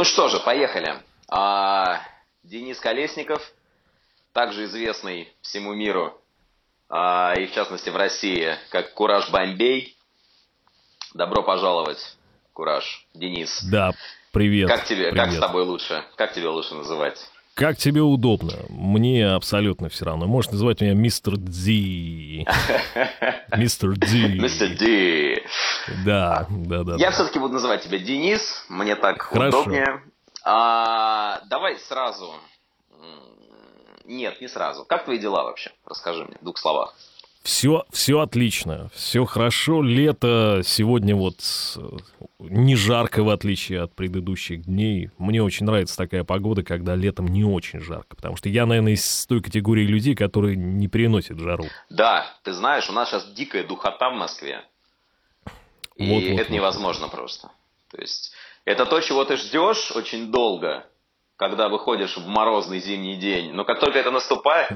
Ну что же, поехали. А, Денис Колесников, также известный всему миру, а, и в частности в России, как Кураж Бомбей. Добро пожаловать, Кураж, Денис. Да, привет. Как тебе, привет. как с тобой лучше? Как тебе лучше называть? Как тебе удобно. Мне абсолютно все равно. Можешь называть меня мистер Ди. Мистер Ди. Мистер Ди. Да, да, да. Я да. все-таки буду называть тебя Денис, мне так Хорошо. удобнее. А, давай сразу. Нет, не сразу. Как твои дела вообще? Расскажи мне в двух словах. Все, все отлично, все хорошо. Лето сегодня вот не жарко, в отличие от предыдущих дней. Мне очень нравится такая погода, когда летом не очень жарко. Потому что я, наверное, из той категории людей, которые не переносят жару. Да, ты знаешь, у нас сейчас дикая духота в Москве. И Вот, вот, это вот. невозможно просто. То есть это то, чего ты ждешь очень долго, когда выходишь в морозный зимний день. Но как только это наступает,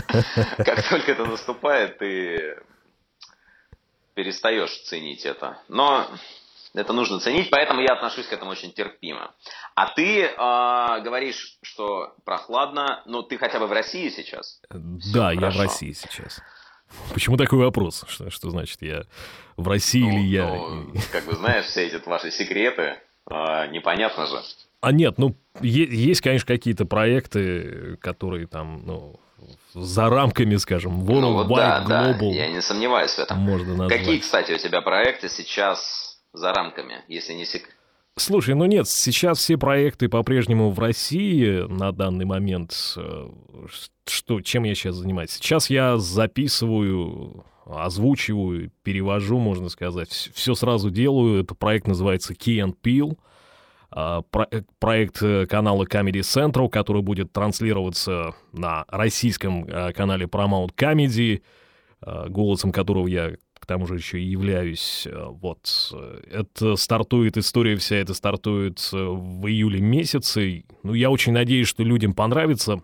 как только это наступает, ты перестаешь ценить это. Но это нужно ценить, поэтому я отношусь к этому очень терпимо. А ты а, говоришь, что прохладно, но ты хотя бы в России сейчас? Да, я в хорошо. России сейчас. Почему такой вопрос? Что, что значит я в России Ну, или я? ну, как бы знаешь, все эти ваши секреты, а, непонятно же. А нет, ну, есть, конечно, какие-то проекты, которые там, ну, за рамками, скажем, World ну вот Wide да, да, Global я не сомневаюсь в этом. можно назвать. Какие, кстати, у тебя проекты сейчас за рамками, если не секрет? Слушай, ну нет, сейчас все проекты по-прежнему в России на данный момент. Э, Что, чем я сейчас занимаюсь? Сейчас я записываю, озвучиваю, перевожу, можно сказать. Все сразу делаю. Это проект называется Key and Peel. Э, Проект э, канала Comedy Central, который будет транслироваться на российском э, канале Paramount Comedy, э, голосом которого я к тому же еще и являюсь. Э, Вот. э, Это стартует, история вся эта стартует э, в июле месяце. Ну, я очень надеюсь, что людям понравится.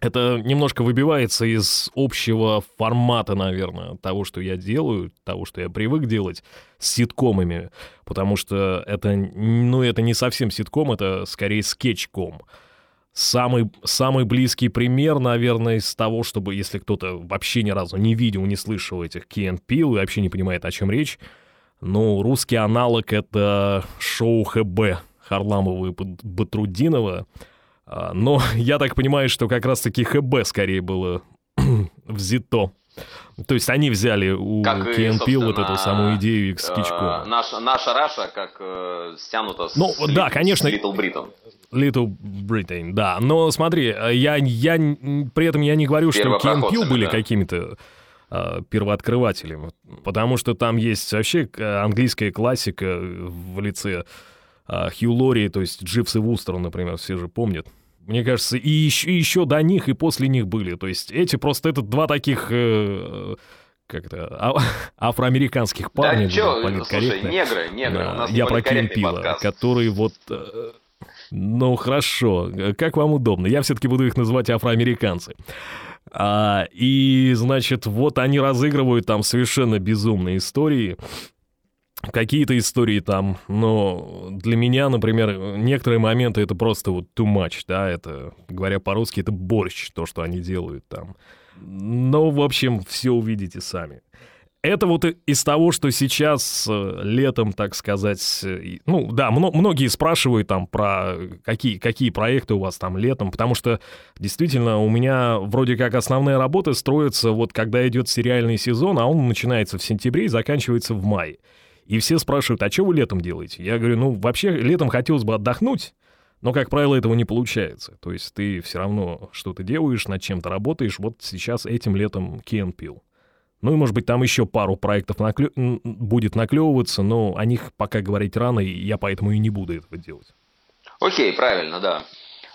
Это немножко выбивается из общего формата, наверное, того, что я делаю, того, что я привык делать с ситкомами, потому что это, ну, это не совсем ситком, это скорее скетчком. Самый, самый близкий пример, наверное, из того, чтобы, если кто-то вообще ни разу не видел, не слышал этих and Peele и вообще не понимает, о чем речь, ну, русский аналог — это шоу ХБ Харламова и Бат- Батрудинова. Но я так понимаю, что как раз-таки ХБ скорее было взято. То есть они взяли у Peele вот эту самую идею их Э, скетчком. наша, наша Раша как э, стянута с, Ну, да, Ли- конечно. с Little Britain. Little Britain, да. Но смотри, э, я, я при этом я не говорю, что Первопроходцами, были да. какими-то э, первооткрывателями, потому что там есть вообще э, английская классика в лице э, Хью Лори, то есть Дживс и Вустер, например, все же помнят. Мне кажется, и еще, и еще до них, и после них были. То есть эти просто это два таких э, как это, а- афроамериканских парня, да чё, слушай, негры, негры, Да, у нас я про Кимпила, подкаст. которые вот... э, Ну, хорошо, как вам удобно. Я все-таки буду их называть афроамериканцы. А, и, значит, вот они разыгрывают там совершенно безумные истории. Какие-то истории там, но для меня, например, некоторые моменты это просто вот too much, да, это, говоря по-русски, это борщ, то, что они делают там. Ну, в общем, все увидите сами. Это вот из того, что сейчас э, летом, так сказать, э, ну да, мно- многие спрашивают там про какие, какие проекты у вас там летом, потому что действительно у меня вроде как основная работа строится вот когда идет сериальный сезон, а он начинается в сентябре и заканчивается в мае. И все спрашивают, а что вы летом делаете? Я говорю, ну вообще летом хотелось бы отдохнуть, но, как правило, этого не получается. То есть ты все равно что-то делаешь, над чем-то работаешь. Вот сейчас этим летом and Peele. Ну и, может быть, там еще пару проектов наклё- будет наклевываться, но о них пока говорить рано, и я поэтому и не буду этого делать. Окей, правильно, да.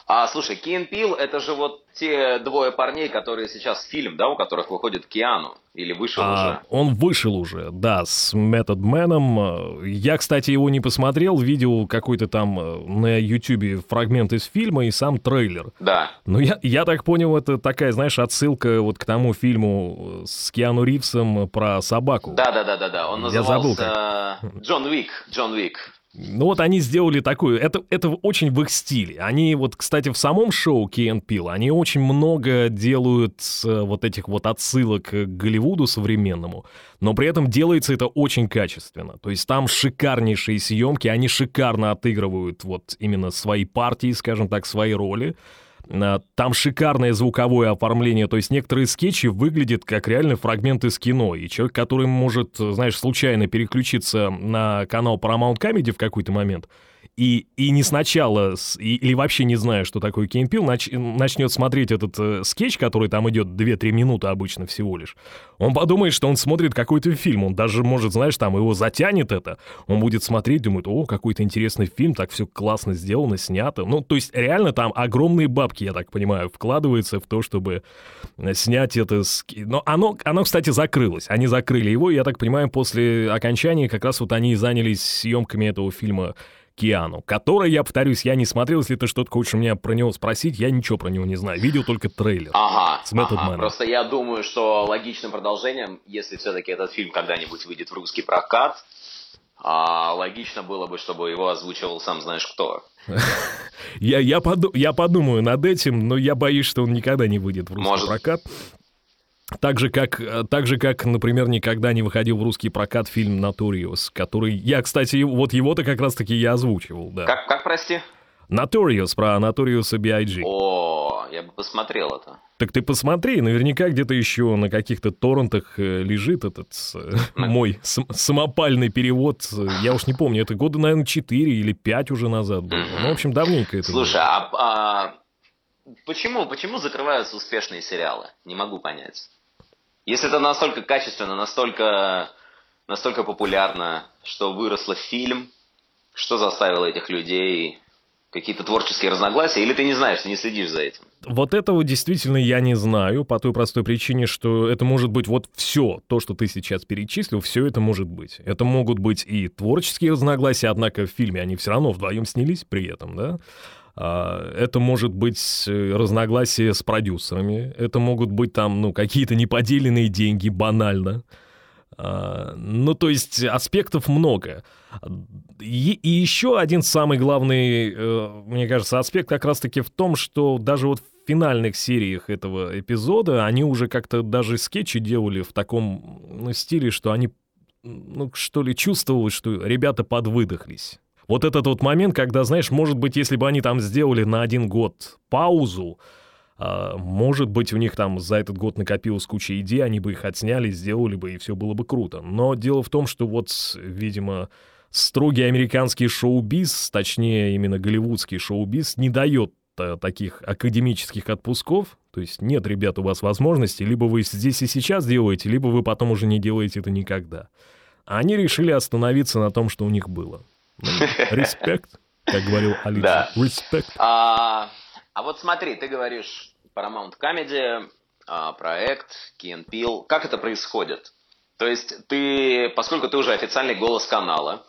А слушай, Кен Пил это же вот те двое парней, которые сейчас фильм, да, у которых выходит Киану. Или вышел А, уже. он вышел уже, да, с Method Man. Я, кстати, его не посмотрел, видел какой-то там э, на Ютубе фрагмент из фильма и сам трейлер. Да. Ну, я, я так понял, это такая, знаешь, отсылка вот к тому фильму с Киану Ривзом про собаку. Да, да, да, да, да. Он Я забыл, назывался Джон Уик. Джон Уик. Ну вот они сделали такую, это, это очень в их стиле. Они вот, кстати, в самом шоу and Peele, они очень много делают э, вот этих вот отсылок к Голливуду современному, но при этом делается это очень качественно. То есть там шикарнейшие съемки, они шикарно отыгрывают вот именно свои партии, скажем так, свои роли. А, там шикарное звуковое оформление, то есть некоторые скетчи выглядят как реально фрагмент из кино, и человек, который может, знаешь, случайно переключиться на канал Paramount Comedy в какой-то момент, и, и не сначала, и, или вообще не зная, что такое Кейн нач, начнет смотреть этот э, скетч, который там идет 2-3 минуты обычно всего лишь, он подумает, что он смотрит какой-то фильм, он даже, может, знаешь, там его затянет это, он будет смотреть, думает, о, какой-то интересный фильм, так все классно сделано, снято. Ну, то есть реально там огромные бабки, я так понимаю, вкладываются в то, чтобы снять это... Но оно, оно, кстати, закрылось. Они закрыли его, я так понимаю, после окончания как раз вот они занялись съемками этого фильма Киану, который, я повторюсь, я не смотрел, если ты что-то хочешь у меня про него спросить, я ничего про него не знаю, видел только трейлер. Ага, с Method ага. просто я думаю, что логичным продолжением, если все-таки этот фильм когда-нибудь выйдет в русский прокат, а, логично было бы, чтобы его озвучивал сам знаешь кто. Я, я, поду, я подумаю над этим, но я боюсь, что он никогда не выйдет в русский Может, прокат. Так же, как, э, так же, как, например, никогда не выходил в русский прокат фильм «Notorious», который... Я, кстати, вот его-то как раз-таки я озвучивал, да. Как, как прости? Notorious, про Notorious B.I.G. О, я бы посмотрел это. Так ты посмотри, наверняка где-то еще на каких-то торрентах э, лежит этот э, мой самопальный перевод. Я уж не помню, это года, наверное, 4 или 5 уже назад было. Ну, в общем, давненько это Слушай, а, а почему, почему закрываются успешные сериалы? Не могу понять. Если это настолько качественно, настолько, настолько популярно, что выросло фильм, что заставило этих людей какие-то творческие разногласия, или ты не знаешь, ты не следишь за этим? Вот этого действительно я не знаю, по той простой причине, что это может быть вот все, то, что ты сейчас перечислил, все это может быть. Это могут быть и творческие разногласия, однако в фильме они все равно вдвоем снялись при этом, да? А, это может быть э, разногласия с продюсерами, это могут быть там, ну, какие-то неподеленные деньги, банально. А, ну, то есть аспектов много. И, и еще один самый главный, э, мне кажется, аспект как раз-таки в том, что даже вот в финальных сериях этого эпизода они уже как-то даже скетчи делали в таком ну, стиле, что они, ну, что ли, чувствовали, что ребята подвыдохлись. Вот этот вот момент, когда, знаешь, может быть, если бы они там сделали на один год паузу, Uh, может быть, у них там за этот год накопилась куча идей, они бы их отсняли, сделали бы, и все было бы круто. Но дело в том, что вот, видимо, строгий американский шоу-биз, точнее, именно голливудский шоу-биз, не дает uh, таких академических отпусков. То есть нет, ребят, у вас возможности, либо вы здесь и сейчас делаете, либо вы потом уже не делаете это никогда. Они решили остановиться на том, что у них было. Респект, как говорил Алиса. Да. Респект. А, а вот смотри, ты говоришь Paramount Comedy, а, проект, Key Peele. Как это происходит? То есть ты, поскольку ты уже официальный голос канала,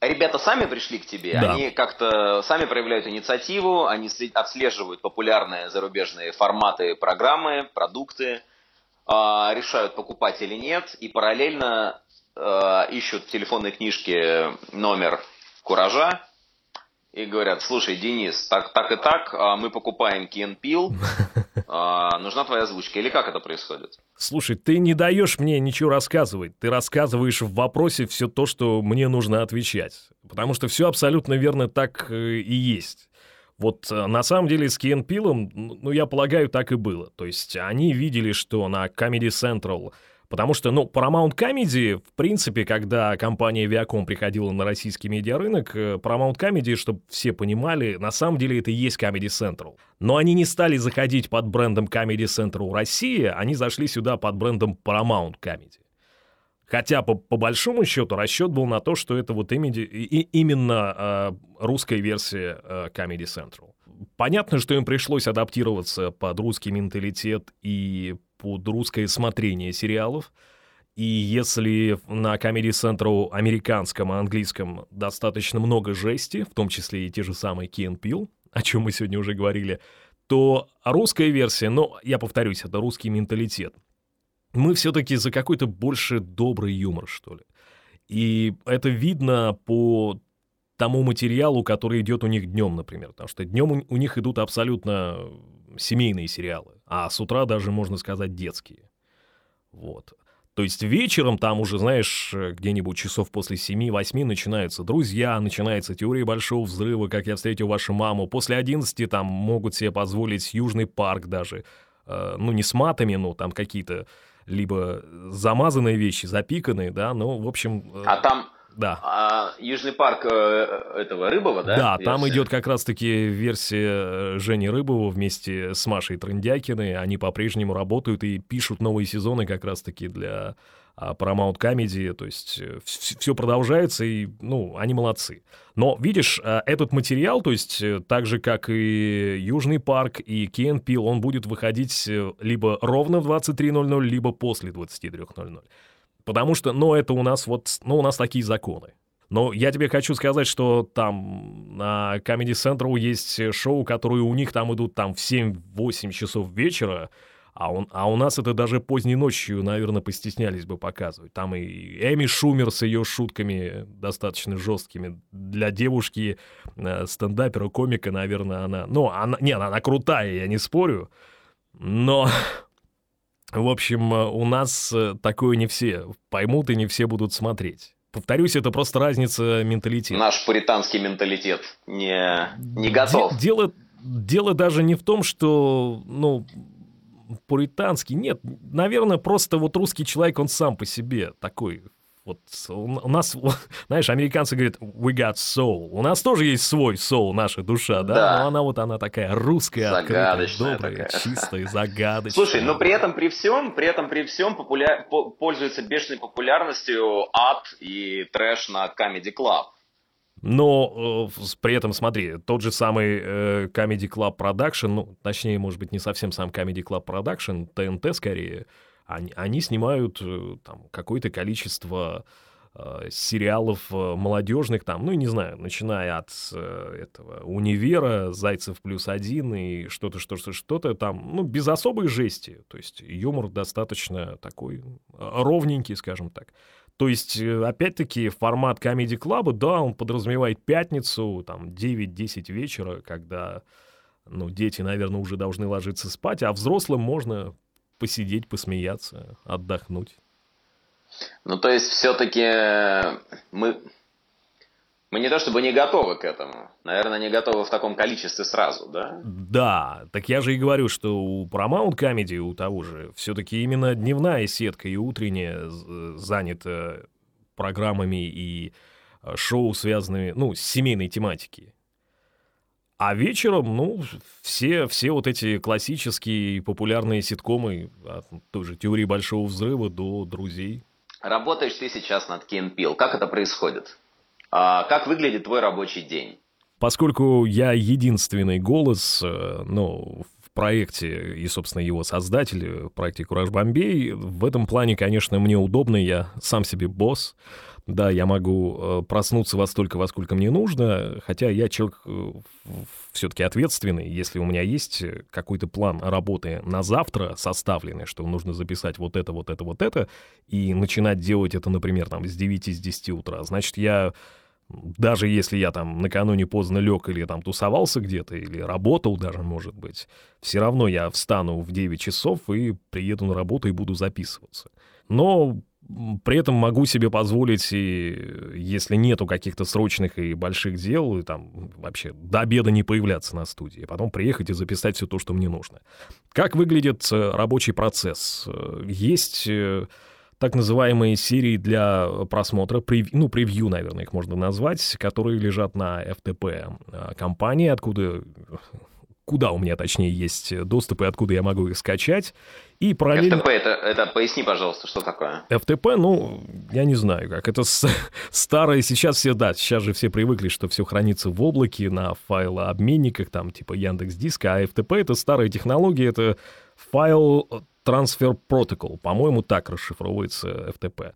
ребята сами пришли к тебе, да. они как-то сами проявляют инициативу, они отслеживают популярные зарубежные форматы программы, продукты, а, решают покупать или нет, и параллельно а, ищут в телефонной книжке номер куража и говорят, слушай, Денис, так, так и так, а, мы покупаем Кен Пил, а, нужна твоя озвучка. Или как это происходит? Слушай, ты не даешь мне ничего рассказывать. Ты рассказываешь в вопросе все то, что мне нужно отвечать. Потому что все абсолютно верно так э, и есть. Вот э, на самом деле с Кен Пилом, ну, я полагаю, так и было. То есть они видели, что на Comedy Central Потому что, ну, Paramount Comedy, в принципе, когда компания Viacom приходила на российский медиарынок, э, Paramount Comedy, чтобы все понимали, на самом деле это и есть Comedy Central. Но они не стали заходить под брендом Comedy Central Россия, они зашли сюда под брендом Paramount Comedy. Хотя, по, по большому счету, расчет был на то, что это вот имиди, и, именно э, русская версия э, Comedy Central. Понятно, что им пришлось адаптироваться под русский менталитет и под русское смотрение сериалов. И если на Comedy Central американском и английском достаточно много жести, в том числе и те же самые Кен Пил, о чем мы сегодня уже говорили, то русская версия, ну, я повторюсь, это русский менталитет. Мы все-таки за какой-то больше добрый юмор, что ли. И это видно по тому материалу, который идет у них днем, например. Потому что днем у них идут абсолютно семейные сериалы, а с утра даже, можно сказать, детские. Вот. То есть вечером там уже, знаешь, где-нибудь часов после 7-8 начинаются «Друзья», начинается «Теория большого взрыва», «Как я встретил вашу маму». После 11 там могут себе позволить «Южный парк» даже. Э, ну, не с матами, но там какие-то либо замазанные вещи, запиканные, да, ну, в общем... Э, а там да. А Южный парк э, этого Рыбова, да? Да, версия? там идет как раз-таки версия э, Жени Рыбова вместе с Машей Трындякиной. Они по-прежнему работают и пишут новые сезоны как раз-таки для а, Paramount Comedy. То есть э, все продолжается, и, ну, они молодцы. Но, видишь, этот материал, то есть так же, как и Южный парк и Кен Пил, он будет выходить либо ровно в 23.00, либо после 23.00. Потому что, ну, это у нас вот, ну, у нас такие законы. Но я тебе хочу сказать, что там на Comedy Central есть шоу, которые у них там идут там в 7-8 часов вечера, а, он, а у нас это даже поздней ночью, наверное, постеснялись бы показывать. Там и Эми Шумер с ее шутками достаточно жесткими. Для девушки, э, стендапера, комика, наверное, она... Ну, она, не, она, она крутая, я не спорю. Но в общем, э, у нас э, такое не все поймут и не все будут смотреть. Повторюсь, это просто разница менталитета. Наш пуританский менталитет не, не готов. Дело, дело даже не в том, что, ну, пуританский. Нет, наверное, просто вот русский человек, он сам по себе такой вот у нас, знаешь, американцы говорят we got soul. У нас тоже есть свой soul, наша душа, да? да. Но она вот она такая русская, загадочная, открытая, добрая, такая. чистая, загадочная. Слушай, но при этом при всем, при этом при всем популя... пользуется бешеной популярностью ад и трэш на Comedy Club. Но э, при этом, смотри, тот же самый э, Comedy Club Production, ну, точнее, может быть, не совсем сам Comedy Club Production, ТНТ скорее, они, они снимают э, там какое-то количество э, сериалов э, молодежных, там, ну, не знаю, начиная от э, этого «Универа», «Зайцев плюс один» и что-то, что-то, что-то там, ну, без особой жести. То есть юмор достаточно такой э, ровненький, скажем так. То есть, опять-таки, формат Comedy Club, да, он подразумевает пятницу, там, 9-10 вечера, когда, ну, дети, наверное, уже должны ложиться спать, а взрослым можно посидеть, посмеяться, отдохнуть. Ну, то есть, все-таки э, мы, мы не то чтобы не готовы к этому. Наверное, не готовы в таком количестве сразу, да? Да, так я же и говорю, что у Paramount Comedy, у того же, все-таки именно дневная сетка и утренняя занята программами и э, шоу, связанными, ну, с семейной тематикой. А вечером, ну, все, все вот эти классические популярные ситкомы, от той же «Теории большого взрыва» до «Друзей». Работаешь ты сейчас над Кен Как это происходит? А как выглядит твой рабочий день? Поскольку я единственный голос, э, ну, в проекте и, собственно, его создатель, в проекте «Кураж Бомбей», в этом плане, конечно, мне удобно, я сам себе босс. Да, я могу э, проснуться во столько, во сколько мне нужно, хотя я человек э, все-таки ответственный. Если у меня есть какой-то план работы на завтра составленный, что нужно записать вот это, вот это, вот это, и начинать делать это, например, там с 9, с 10 утра, значит, я даже если я там накануне поздно лег или там тусовался где-то, или работал даже, может быть, все равно я встану в 9 часов и приеду на работу и буду записываться. Но при этом могу себе позволить, и если нету каких-то срочных и больших дел, и там вообще до обеда не появляться на студии, потом приехать и записать все то, что мне нужно. Как выглядит э, рабочий процесс? Э, есть э, так называемые серии для просмотра, ну, превью, наверное, их можно назвать, которые лежат на FTP компании, откуда куда у меня, точнее, есть доступ и откуда я могу их скачать. И параллельно... FTP, это, это поясни, пожалуйста, что такое? FTP, ну, я не знаю как. Это с... старое, сейчас все, да, сейчас же все привыкли, что все хранится в облаке, на файлообменниках, там, типа Яндекс Диска, а FTP — это старая технология, это файл Transfer Protocol, по-моему, так расшифровывается FTP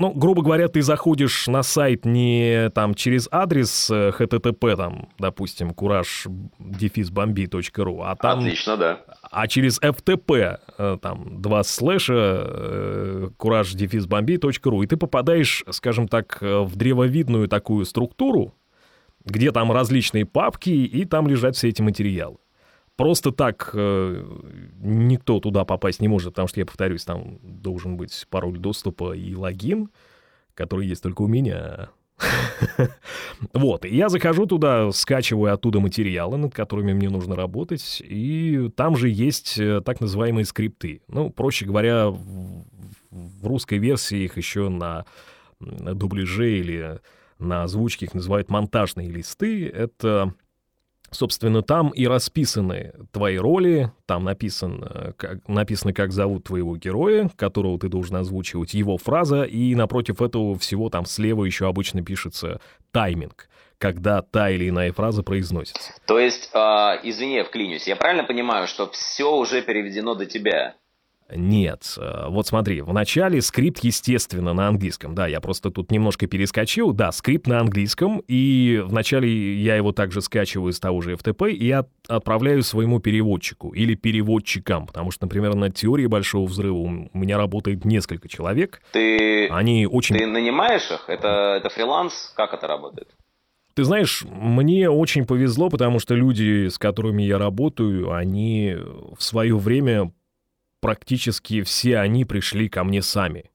ну, грубо говоря, ты заходишь на сайт не там через адрес http, э, там, допустим, courage-bombi.ru, а там... Отлично, да. А через FTP, э, там, два слэша, э, courage-bombi.ru, и ты попадаешь, скажем так, в древовидную такую структуру, где там различные папки, и там лежат все эти материалы. Просто так э, никто туда попасть не может, потому что, я повторюсь, там должен быть пароль доступа и логин, который есть только у меня. Вот, я захожу туда, скачиваю оттуда материалы, над которыми мне нужно работать, и там же есть э, так называемые скрипты. Ну, проще говоря, в русской версии их еще на дубляже или на озвучке их называют монтажные листы. Это Собственно, там и расписаны твои роли, там написан, как, написано, как зовут твоего героя, которого ты должен озвучивать, его фраза, и напротив этого всего там слева еще обычно пишется тайминг, когда та или иная фраза произносится. То есть, э, извини, я вклинюсь, я правильно понимаю, что все уже переведено до тебя? Нет. Э, вот смотри, в начале скрипт, естественно, на английском. Да, я просто тут немножко перескочил. Да, скрипт на английском, и вначале я его также скачиваю с того же FTP и от, отправляю своему переводчику или переводчикам, потому что, например, на теории Большого Взрыва у меня работает несколько человек. Ты, Они очень... ты нанимаешь их? Это, это фриланс? Как это работает? Ты знаешь, мне очень повезло, потому что люди, с которыми я работаю, они в свое время практически все они пришли ко мне сами.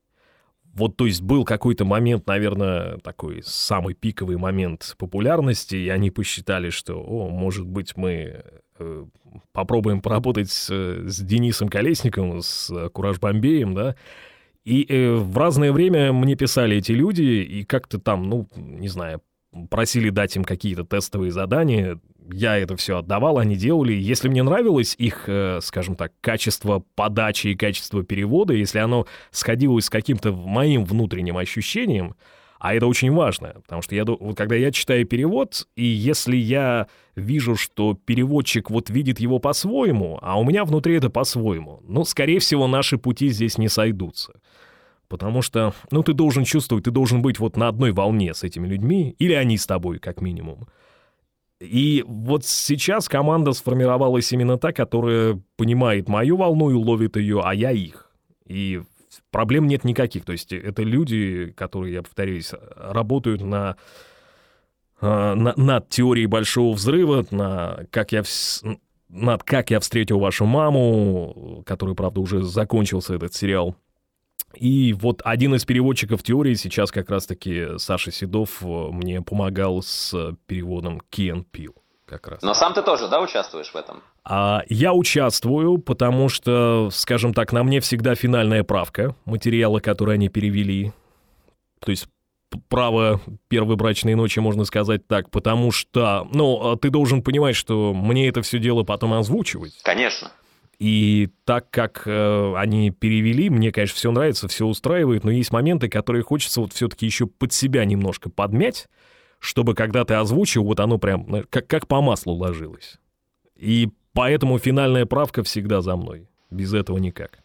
Вот, то есть был какой-то момент, наверное, такой самый пиковый момент популярности, и они посчитали, что, о, может быть, мы э, попробуем поработать с, с Денисом Колесником, с Кураж Бомбеем, да, и э, в разное время мне писали эти люди, и как-то там, ну, не знаю, просили дать им какие-то тестовые задания, я это все отдавал, они делали. Если мне нравилось их, э, скажем так, качество подачи и качество перевода, если оно сходилось с каким-то моим внутренним ощущением, а это очень важно, потому что я, вот когда я читаю перевод, и если я вижу, что переводчик вот видит его по-своему, а у меня внутри это по-своему, ну, скорее всего, наши пути здесь не сойдутся. Потому что, ну, ты должен чувствовать, ты должен быть вот на одной волне с этими людьми, или они с тобой, как минимум. И вот сейчас команда сформировалась именно та, которая понимает мою волну и ловит ее, а я их. И проблем нет никаких. То есть это люди, которые, я повторюсь, работают на, а, на, над теорией большого взрыва, на как я над «Как я встретил вашу маму», который, правда, уже закончился этот сериал. И вот один из переводчиков теории сейчас как раз-таки Саша Седов э, мне помогал с переводом Кен Пил. Как раз. Но сам ты тоже, да, участвуешь в этом? А, я участвую, потому что, скажем так, на мне всегда финальная правка материала, который они перевели. То есть право первой брачной ночи, можно сказать так, потому что, ну, а ты должен понимать, что мне это все дело потом озвучивать. Конечно. И так как э, они перевели, мне, конечно, все нравится, все устраивает, но есть моменты, которые хочется вот все-таки еще под себя немножко подмять, чтобы когда ты озвучил, вот оно прям как, как по маслу ложилось. И поэтому финальная правка всегда за мной. Без этого никак.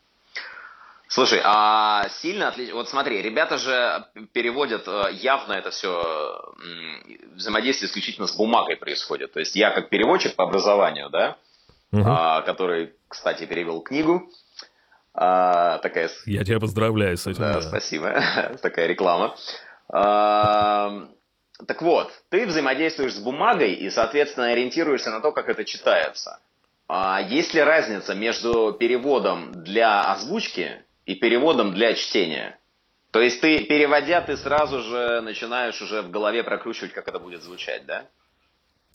Слушай, а сильно отлично... Вот смотри, ребята же переводят э, явно это все взаимодействие исключительно с бумагой происходит. То есть я как переводчик по образованию, да, угу. а, который, кстати, перевел книгу. А, такая... Я тебя поздравляю с этим. Да, да. спасибо. такая реклама. А, так вот, ты взаимодействуешь с бумагой и, соответственно, ориентируешься на то, как это читается. А есть ли разница между переводом для озвучки и переводом для чтения? То есть ты, переводя, ты сразу же начинаешь уже в голове прокручивать, как это будет звучать, да?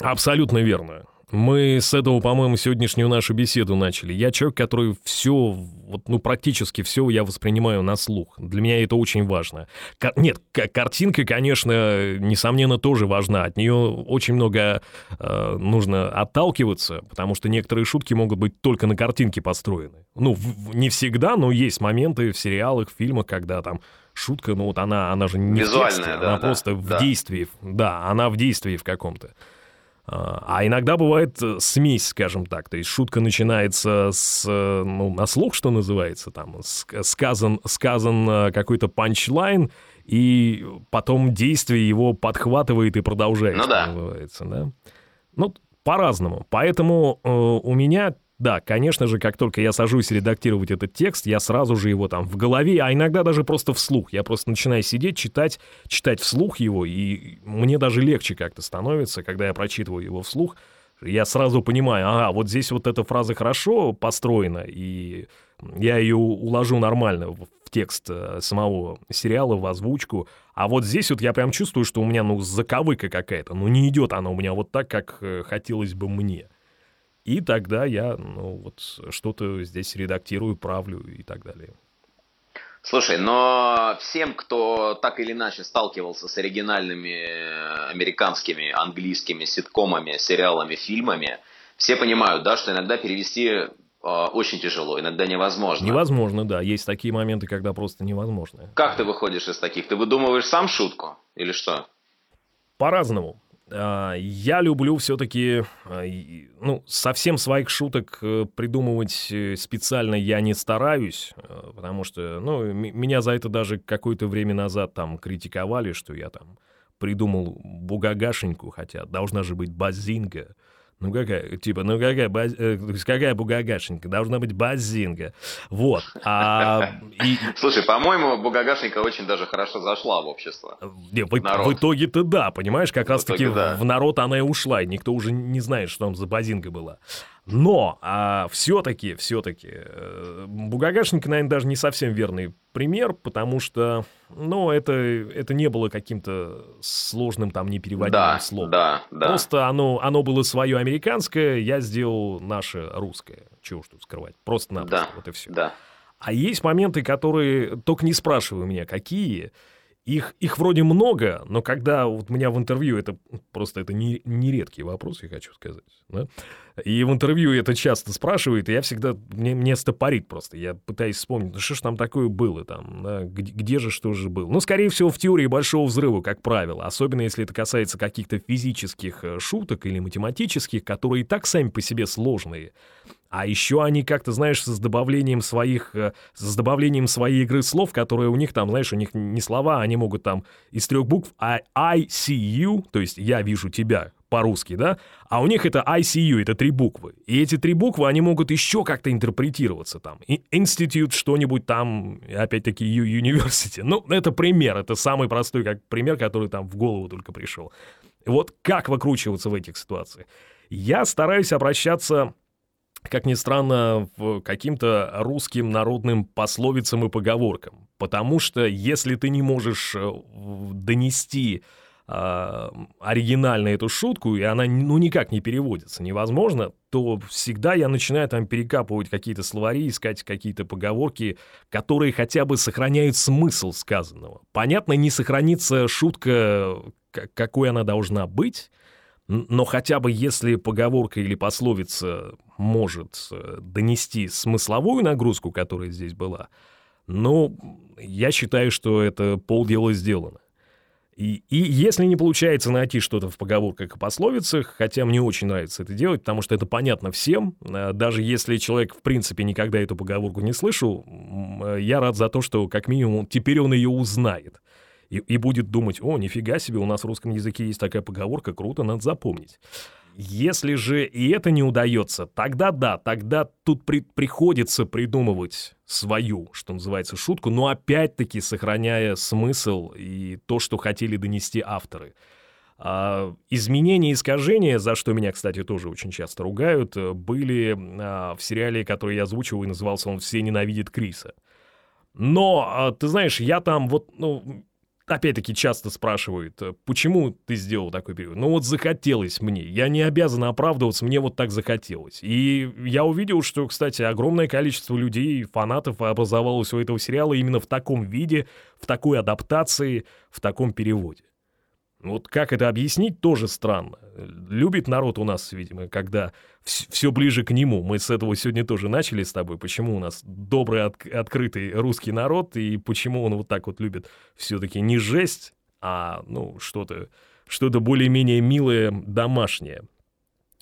Абсолютно верно. Мы с этого, по-моему, сегодняшнюю нашу беседу начали. Я человек, который все, вот, ну, практически все я воспринимаю на слух. Для меня это очень важно. Кар- нет, картинка, конечно, несомненно, тоже важна. От нее очень много э, нужно отталкиваться, потому что некоторые шутки могут быть только на картинке построены. Ну, в, не всегда, но есть моменты в сериалах, в фильмах, когда там шутка, ну вот она, она же не Визуальная, в тексте, да, она да, просто да. в действии. Да, она в действии в каком-то. А иногда бывает э, смесь, скажем так. То есть шутка начинается с, э, ну, на слух, что называется, там, сказан, сказан э, какой-то панчлайн, и потом действие его подхватывает и продолжает, ну, да. называется, да. Ну, по-разному. Поэтому э, у меня Да, конечно же, как только я сажусь редактировать этот текст, я сразу же его там в голове, а иногда даже просто вслух. Я просто начинаю сидеть, читать, читать вслух его, и мне даже легче как-то становится, когда я прочитываю его вслух. Я сразу понимаю, ага, вот здесь вот эта фраза хорошо построена, и я ее уложу нормально в текст э, самого сериала, в озвучку. А вот здесь вот я прям чувствую, что у меня, ну, заковыка какая-то. Ну, не идет она у меня вот так, как э, хотелось бы мне. И тогда я, ну, вот что-то здесь редактирую, правлю и так далее. Слушай, но всем, кто так или иначе сталкивался с оригинальными э, американскими, английскими ситкомами, сериалами, фильмами, все понимают, да, что иногда перевести э, очень тяжело, иногда невозможно. Невозможно, да. Есть такие моменты, когда просто невозможно. Как ты выходишь из таких? Ты выдумываешь сам шутку или что? По-разному. А, я люблю все-таки, а, ну, совсем своих шуток э, придумывать э, специально я не стараюсь, э, потому что, ну, меня за это даже какое-то время назад там критиковали, что я там придумал бугагашеньку, хотя должна же быть базинга. Ну какая, типа, ну какая, баз, э, какая бугагашенька? Должна быть базинга. Вот. А, и... Слушай, по-моему, бугагашенька очень даже хорошо зашла в общество. Не, в, в итоге-то да, понимаешь, как раз-таки да. в народ она и ушла, и никто уже не знает, что там за базинга была. Но а, все-таки, все-таки, э, Бугагашенко, наверное, даже не совсем верный пример, потому что, ну, это, это не было каким-то сложным там непереводимым да, словом. Да, да. Просто оно, оно было свое американское, я сделал наше русское. Чего уж тут скрывать. Просто-напросто, да, вот и все. Да. А есть моменты, которые, только не спрашивай меня, какие, их, их вроде много, но когда вот меня в интервью, это просто это не, не редкий вопрос, я хочу сказать, да? И в интервью это часто спрашивают, и я всегда, мне, мне стопорит просто. Я пытаюсь вспомнить, ну что ж там такое было там, да? где, где же что же было. Ну, скорее всего, в теории большого взрыва, как правило. Особенно, если это касается каких-то физических э, шуток или математических, которые и так сами по себе сложные. А еще они как-то, знаешь, с добавлением своих, э, с добавлением своей игры слов, которые у них там, знаешь, у них не слова, они могут там из трех букв I, I see you, то есть я вижу тебя по-русски, да, а у них это I see you, это три буквы. И эти три буквы, они могут еще как-то интерпретироваться там. Институт что-нибудь там, опять-таки, University. Ну, это пример, это самый простой как пример, который там в голову только пришел. Вот как выкручиваться в этих ситуациях? Я стараюсь обращаться как ни странно, каким-то русским народным пословицам и поговоркам. Потому что если ты не можешь э, донести э, оригинально эту шутку, и она ну никак не переводится, невозможно, то всегда я начинаю там перекапывать какие-то словари, искать какие-то поговорки, которые хотя бы сохраняют смысл сказанного. Понятно, не сохранится шутка, какой она должна быть, но хотя бы если поговорка или пословица может э, донести смысловую нагрузку, которая здесь была, ну, я считаю, что это полдела сделано. И, и если не получается найти что-то в поговорках и пословицах, хотя мне очень нравится это делать, потому что это понятно всем, э, даже если человек в принципе никогда эту поговорку не слышал, э, я рад за то, что как минимум теперь он ее узнает и, и будет думать, о, нифига себе, у нас в русском языке есть такая поговорка, круто, надо запомнить. Если же и это не удается, тогда да, тогда тут при, приходится придумывать свою, что называется, шутку, но опять-таки сохраняя смысл и то, что хотели донести авторы. А, изменения и искажения, за что меня, кстати, тоже очень часто ругают, были а, в сериале, который я озвучивал, и назывался он «Все ненавидят Криса». Но, а, ты знаешь, я там вот, ну, опять-таки часто спрашивают, э, почему ты сделал такой период? Ну вот захотелось мне, я не обязан оправдываться, мне вот так захотелось. И я увидел, что, кстати, огромное количество людей, фанатов образовалось у этого сериала именно в таком виде, в такой адаптации, в таком переводе. Вот как это объяснить, тоже странно. Любит народ у нас, видимо, когда все ближе к нему. Мы с этого сегодня тоже начали с тобой. Почему у нас добрый, от, открытый русский народ, и почему он вот так вот любит все-таки не жесть, а, ну, что-то что более-менее милое, домашнее.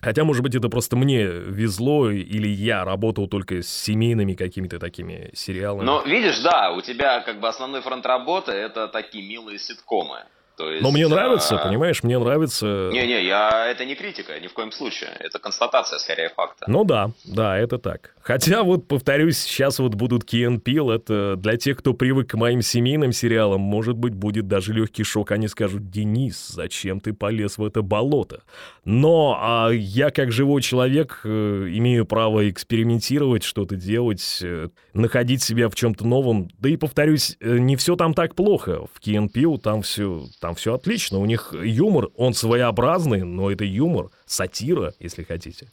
Хотя, может быть, это просто мне везло, или я работал только с семейными какими-то такими сериалами. Но видишь, да, у тебя как бы основной фронт работы — это такие милые ситкомы. То есть, Но мне нравится, а... понимаешь, мне нравится... Не-не, я... это не критика, ни в коем случае. Это констатация, скорее, факта. Ну да, да, это так. Хотя вот, повторюсь, сейчас вот будут Кен Пил, это для тех, кто привык к моим семейным сериалам, может быть, будет даже легкий шок. Они скажут, Денис, зачем ты полез в это болото? Но а я, как живой человек, э, имею право экспериментировать, что-то делать, э, находить себя в чем-то новом. Да и, повторюсь, э, не все там так плохо. В Кен Пил там все там все отлично. У них юмор, он своеобразный, но это юмор, сатира, если хотите.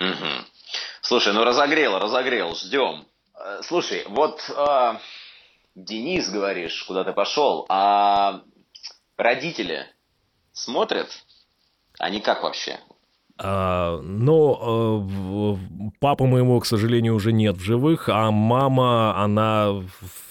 Угу. Слушай, ну разогрел, разогрел, ждем. Э, слушай, вот э, Денис, говоришь, куда ты пошел, а родители смотрят? Они как вообще? А, но э, папа моего, к сожалению, уже нет в живых, а мама, она,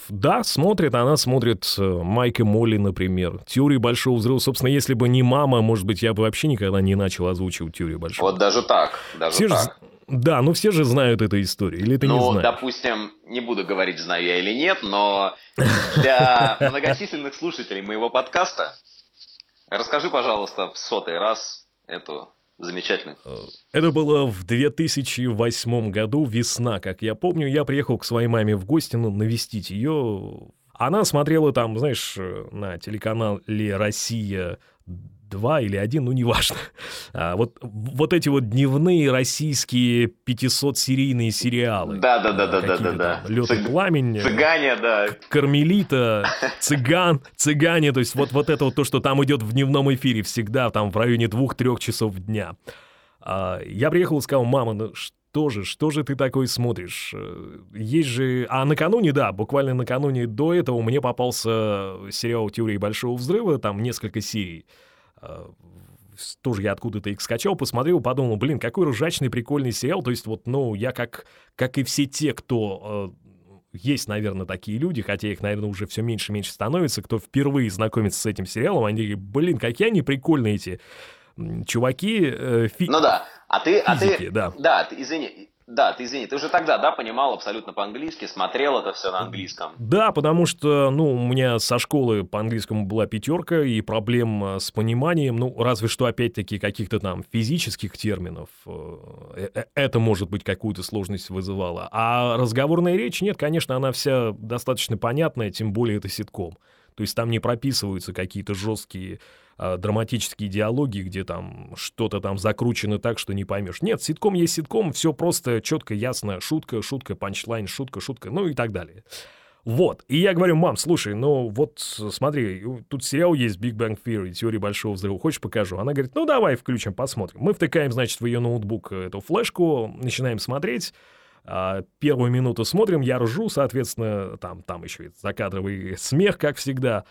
да, смотрит, она смотрит э, Майк и Молли, например. Теорию Большого Взрыва. Собственно, если бы не мама, может быть, я бы вообще никогда не начал озвучивать Теорию Большого Вот даже так, даже все так. Же, да, ну все же знают эту историю, или ты ну, не знаешь? Ну, допустим, не буду говорить, знаю я или нет, но для многочисленных слушателей моего подкаста расскажи, пожалуйста, в сотый раз эту Замечательно. Э, это было в 2008 году, весна, как я помню. Я приехал к своей маме в гости, ну, навестить ее. Она смотрела там, знаешь, на телеканале «Россия» два или один, ну, неважно. А, вот, вот эти вот дневные российские 500-серийные сериалы. Да-да-да-да-да-да. Лед и пламень. Цыгане, да. Кармелита, цыган, цыгане. То есть вот, вот это вот то, что там идет в дневном эфире всегда, там в районе двух-трех часов дня. А, я приехал и сказал, мама, ну что же, что же ты такой смотришь? Есть же... А накануне, да, буквально накануне до этого мне попался сериал «Теория большого взрыва», там несколько серий. Э, тоже я откуда-то их скачал, посмотрел, подумал, блин, какой ржачный, прикольный сериал. То есть вот, ну, я как, как и все те, кто... Э, есть, наверное, такие люди, хотя их, наверное, уже все меньше и меньше становится, кто впервые знакомится с этим сериалом, они говорят, блин, какие они прикольные эти чуваки. Э, фи... Ну да, а ты... Физики, а ты да. да, извини, да, ты извини, ты уже тогда, да, понимал абсолютно по-английски, смотрел это все на английском? Да, потому что, ну, у меня со школы по английскому была пятерка, и проблем э, с пониманием, ну, разве что, опять-таки, каких-то там физических терминов, э, э, это, может быть, какую-то сложность вызывало. А разговорная речь, нет, конечно, она вся достаточно понятная, тем более это ситком. То есть там не прописываются какие-то жесткие э, драматические диалоги, где там что-то там закручено так, что не поймешь. Нет, ситком есть ситком, все просто четко, ясно, шутка, шутка, панчлайн, шутка, шутка, ну и так далее. Вот. И я говорю, мам, слушай, ну вот смотри, тут сериал есть Big Bang Theory, теория большого взрыва, хочешь покажу? Она говорит, ну давай включим, посмотрим. Мы втыкаем, значит, в ее ноутбук эту флешку, начинаем смотреть. А, первую минуту смотрим, я ржу, соответственно, там, там еще закадровый смех, как всегда.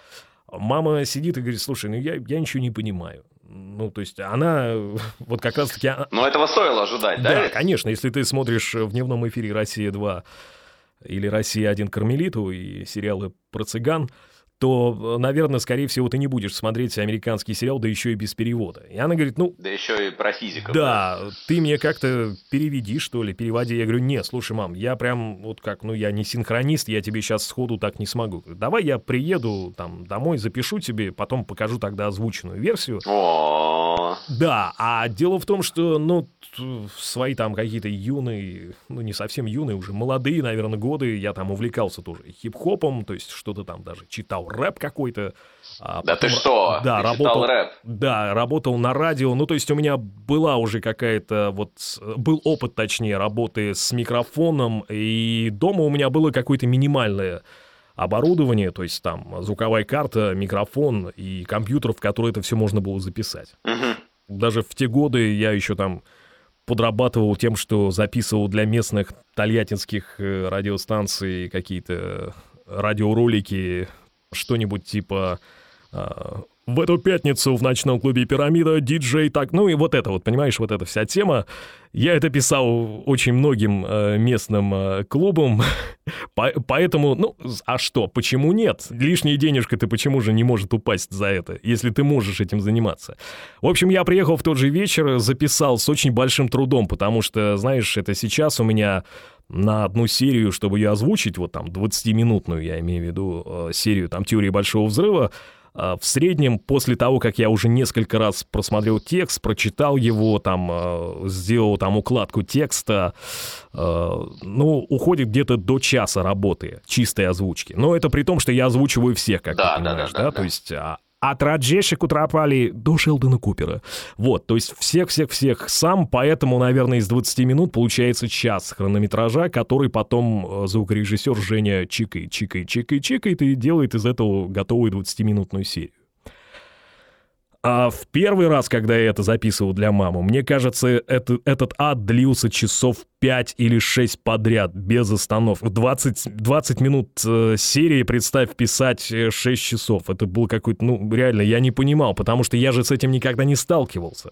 Мама сидит и говорит, слушай, ну я, я ничего не понимаю. Ну, то есть она вот как раз-таки... Но этого стоило ожидать, да? Да, конечно, если ты смотришь в дневном эфире «Россия-2» или «Россия-1» Кармелиту и сериалы про цыган, то, наверное, скорее всего, ты не будешь смотреть американский сериал, да еще и без перевода. И она говорит, ну... Да еще и про физику. Да, да, ты мне как-то переведи, что ли, переводи. Я говорю, нет, слушай, мам, я прям вот как, ну, я не синхронист, я тебе сейчас сходу так не смогу. Давай я приеду там домой, запишу тебе, потом покажу тогда озвученную версию. О. Да, а дело в том, что, ну, свои там какие-то юные, ну, не совсем юные, уже молодые, наверное, годы, я там увлекался тоже хип-хопом, то есть что-то там даже читал рэп какой-то. А да ты что? Да, ты работал, рэп? Да, работал на радио. Ну, то есть у меня была уже какая-то вот... Был опыт, точнее, работы с микрофоном, и дома у меня было какое-то минимальное оборудование, то есть там звуковая карта, микрофон и компьютер, в который это все можно было записать. Угу. Даже в те годы я еще там подрабатывал тем, что записывал для местных тольяттинских э, радиостанций какие-то радиоролики что-нибудь типа а, в эту пятницу в ночном клубе «Пирамида» диджей так... Ну и вот это вот, понимаешь, вот эта вся тема. Я это писал очень многим э, местным э, клубам, по, поэтому, ну, а что, почему нет? Лишняя денежка ты почему же не может упасть за это, если ты можешь этим заниматься? В общем, я приехал в тот же вечер, записал с очень большим трудом, потому что, знаешь, это сейчас у меня на одну серию, чтобы ее озвучить, вот там 20-минутную, я имею в виду, э, серию там «Теории Большого Взрыва», а, в среднем, после того, как я уже несколько раз просмотрел текст, прочитал его, там, а, сделал там укладку текста, а, ну, уходит где-то до часа работы чистой озвучки. Но это при том, что я озвучиваю всех, как да, ты понимаешь, да, да, да, да? То есть от Раджеши Кутрапали до Шелдона Купера. Вот, то есть всех-всех-всех сам, поэтому, наверное, из 20 минут получается час хронометража, который потом э, звукорежиссер Женя чикает, чикает, чикает, чикает и делает из этого готовую 20-минутную серию. А в первый раз, когда я это записывал для мамы, мне кажется, это, этот ад длился часов 5 или 6 подряд, без остановок. 20, 20 минут э, серии, представь, писать 6 э, часов. Это был какой-то, ну, реально, я не понимал, потому что я же с этим никогда не сталкивался.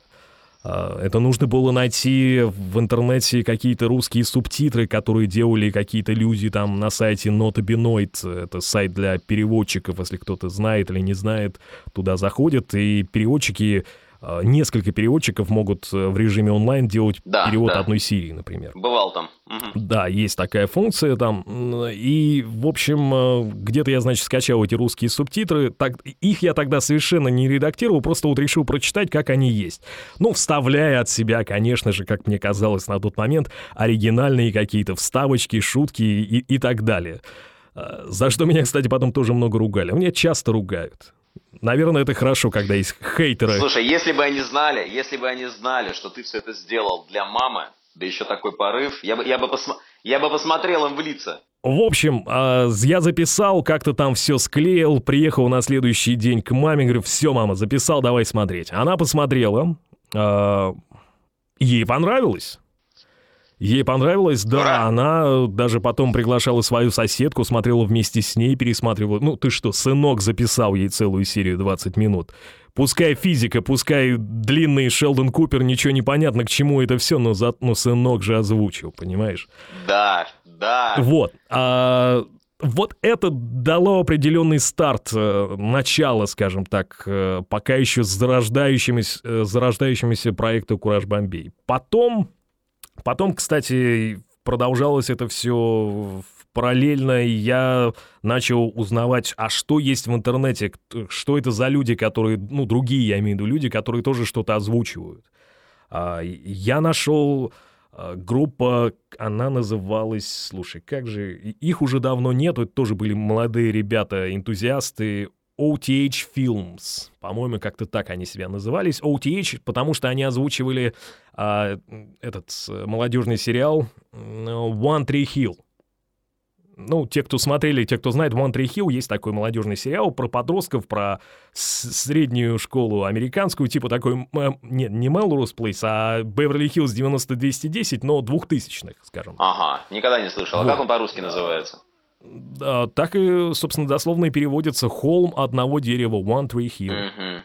А, это нужно было найти в интернете какие-то русские субтитры, которые делали какие-то люди там на сайте Notabinoid. Это сайт для переводчиков, если кто-то знает или не знает, туда заходят, и переводчики несколько переводчиков могут э, в режиме онлайн делать да, перевод да. одной серии, например. Бывал там. Угу. Да, есть такая функция там. И, в общем, э, где-то я, значит, скачал эти русские субтитры. Так, их я тогда совершенно не редактировал, просто вот решил прочитать, как они есть. Ну, вставляя от себя, конечно же, как мне казалось на тот момент, оригинальные какие-то вставочки, шутки и, и так далее. А, за что меня, кстати, потом тоже много ругали. Меня часто ругают. Наверное, это хорошо, когда есть хейтеры. Слушай, если бы они знали, если бы они знали, что ты все это сделал для мамы, да еще такой порыв, я бы, я бы, посма... я бы посмотрел им в лица. В общем, а, я записал, как-то там все склеил, приехал на следующий день к маме, говорю, все, мама, записал, давай смотреть. Она посмотрела, а, ей понравилось. Ей понравилось, да, Ура! она даже потом приглашала свою соседку, смотрела вместе с ней, пересматривала. Ну, ты что, сынок записал ей целую серию 20 минут. Пускай физика, пускай длинный Шелдон Купер, ничего не понятно, к чему это все, но, за, но сынок же озвучил, понимаешь? Да, да. Вот. А, вот это дало определенный старт, э, начало, скажем так, э, пока еще зарождающемуся, э, зарождающемуся проекту «Кураж Бомбей». Потом Потом, кстати, продолжалось это все параллельно, и я начал узнавать, а что есть в интернете, что это за люди, которые, ну, другие, я имею в виду, люди, которые тоже что-то озвучивают. А, я нашел а, группа, она называлась, слушай, как же, их уже давно нету, это тоже были молодые ребята, энтузиасты, OTH Films. По-моему, как-то так они себя назывались. OTH, потому что они озвучивали а, этот э, молодежный сериал One Tree Hill. Ну, те, кто смотрели, те, кто знает, One Tree Hill есть такой молодежный сериал про подростков, про среднюю школу американскую, типа такой, не, не Melrose Place, а Beverly Hills 9210, но двухтысячных, скажем. Ага, никогда не слышал. А вот. как он по-русски называется? Да, так и, собственно, дословно и переводится «холм одного дерева», «one tree hill». Mm-hmm.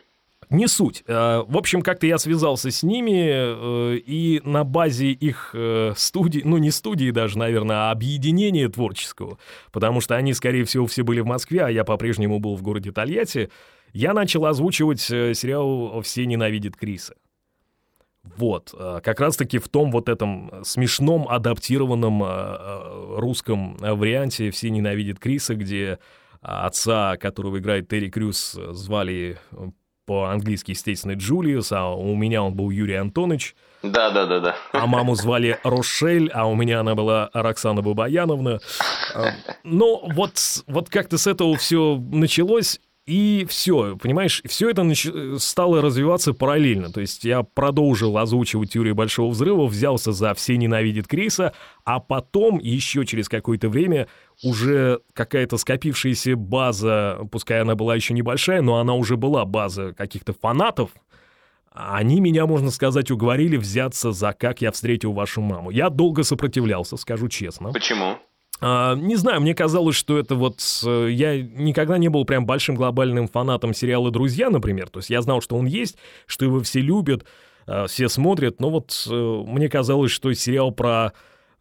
Не суть. Э, в общем, как-то я связался с ними, э, и на базе их э, студии, ну не студии даже, наверное, а объединения творческого, потому что они, скорее всего, все были в Москве, а я по-прежнему был в городе Тольятти, я начал озвучивать сериал «Все ненавидят Криса». Вот, э, как раз-таки в том вот этом смешном адаптированном э, э, русском варианте «Все ненавидят Криса», где отца, которого играет Терри Крюс, звали по-английски, естественно, Джулиус, а у меня он был Юрий Антонович. Да, да, да, да. А маму звали Рошель, а у меня она была Роксана Бабаяновна. Ну, вот, вот как-то с этого все началось. И все, понимаешь, все это нач... стало развиваться параллельно. То есть я продолжил озвучивать теорию Большого Взрыва, взялся за «Все ненавидят Криса», а потом, еще через какое-то время, уже какая-то скопившаяся база, пускай она была еще небольшая, но она уже была база каких-то фанатов, они меня, можно сказать, уговорили взяться за «Как я встретил вашу маму». Я долго сопротивлялся, скажу честно. Почему? А, не знаю, мне казалось, что это вот... Я никогда не был прям большим глобальным фанатом сериала «Друзья», например. То есть я знал, что он есть, что его все любят, а, все смотрят. Но вот э, мне казалось, что сериал про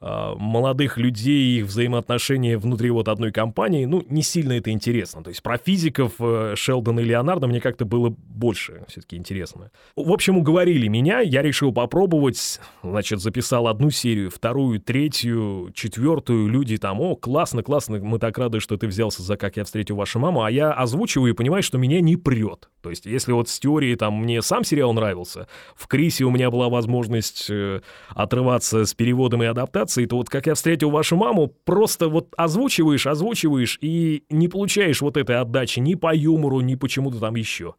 молодых людей, их взаимоотношения внутри вот одной компании, ну, не сильно это интересно. То есть про физиков э, Шелдона и Леонардо мне как-то было больше все-таки интересно. В общем, уговорили меня, я решил попробовать, значит, записал одну серию, вторую, третью, четвертую, люди там, о, классно, классно, мы так рады, что ты взялся за «Как я встретил вашу маму», а я озвучиваю и понимаю, что меня не прет. То есть, если вот с теорией там мне сам сериал нравился, в Крисе у меня была возможность э, отрываться с переводом и адаптацией, то вот как я встретил вашу маму, просто вот озвучиваешь, озвучиваешь и не получаешь вот этой отдачи ни по юмору, ни почему-то там еще.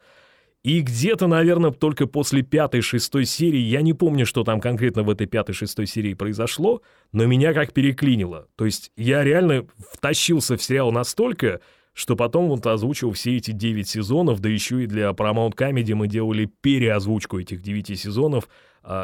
И где-то, наверное, только после пятой-шестой серии, я не помню, что там конкретно в этой пятой-шестой серии произошло, но меня как переклинило. То есть я реально втащился в сериал настолько, что потом вот озвучил все эти 9 сезонов, да еще и для Paramount Comedy мы делали переозвучку этих 9 сезонов,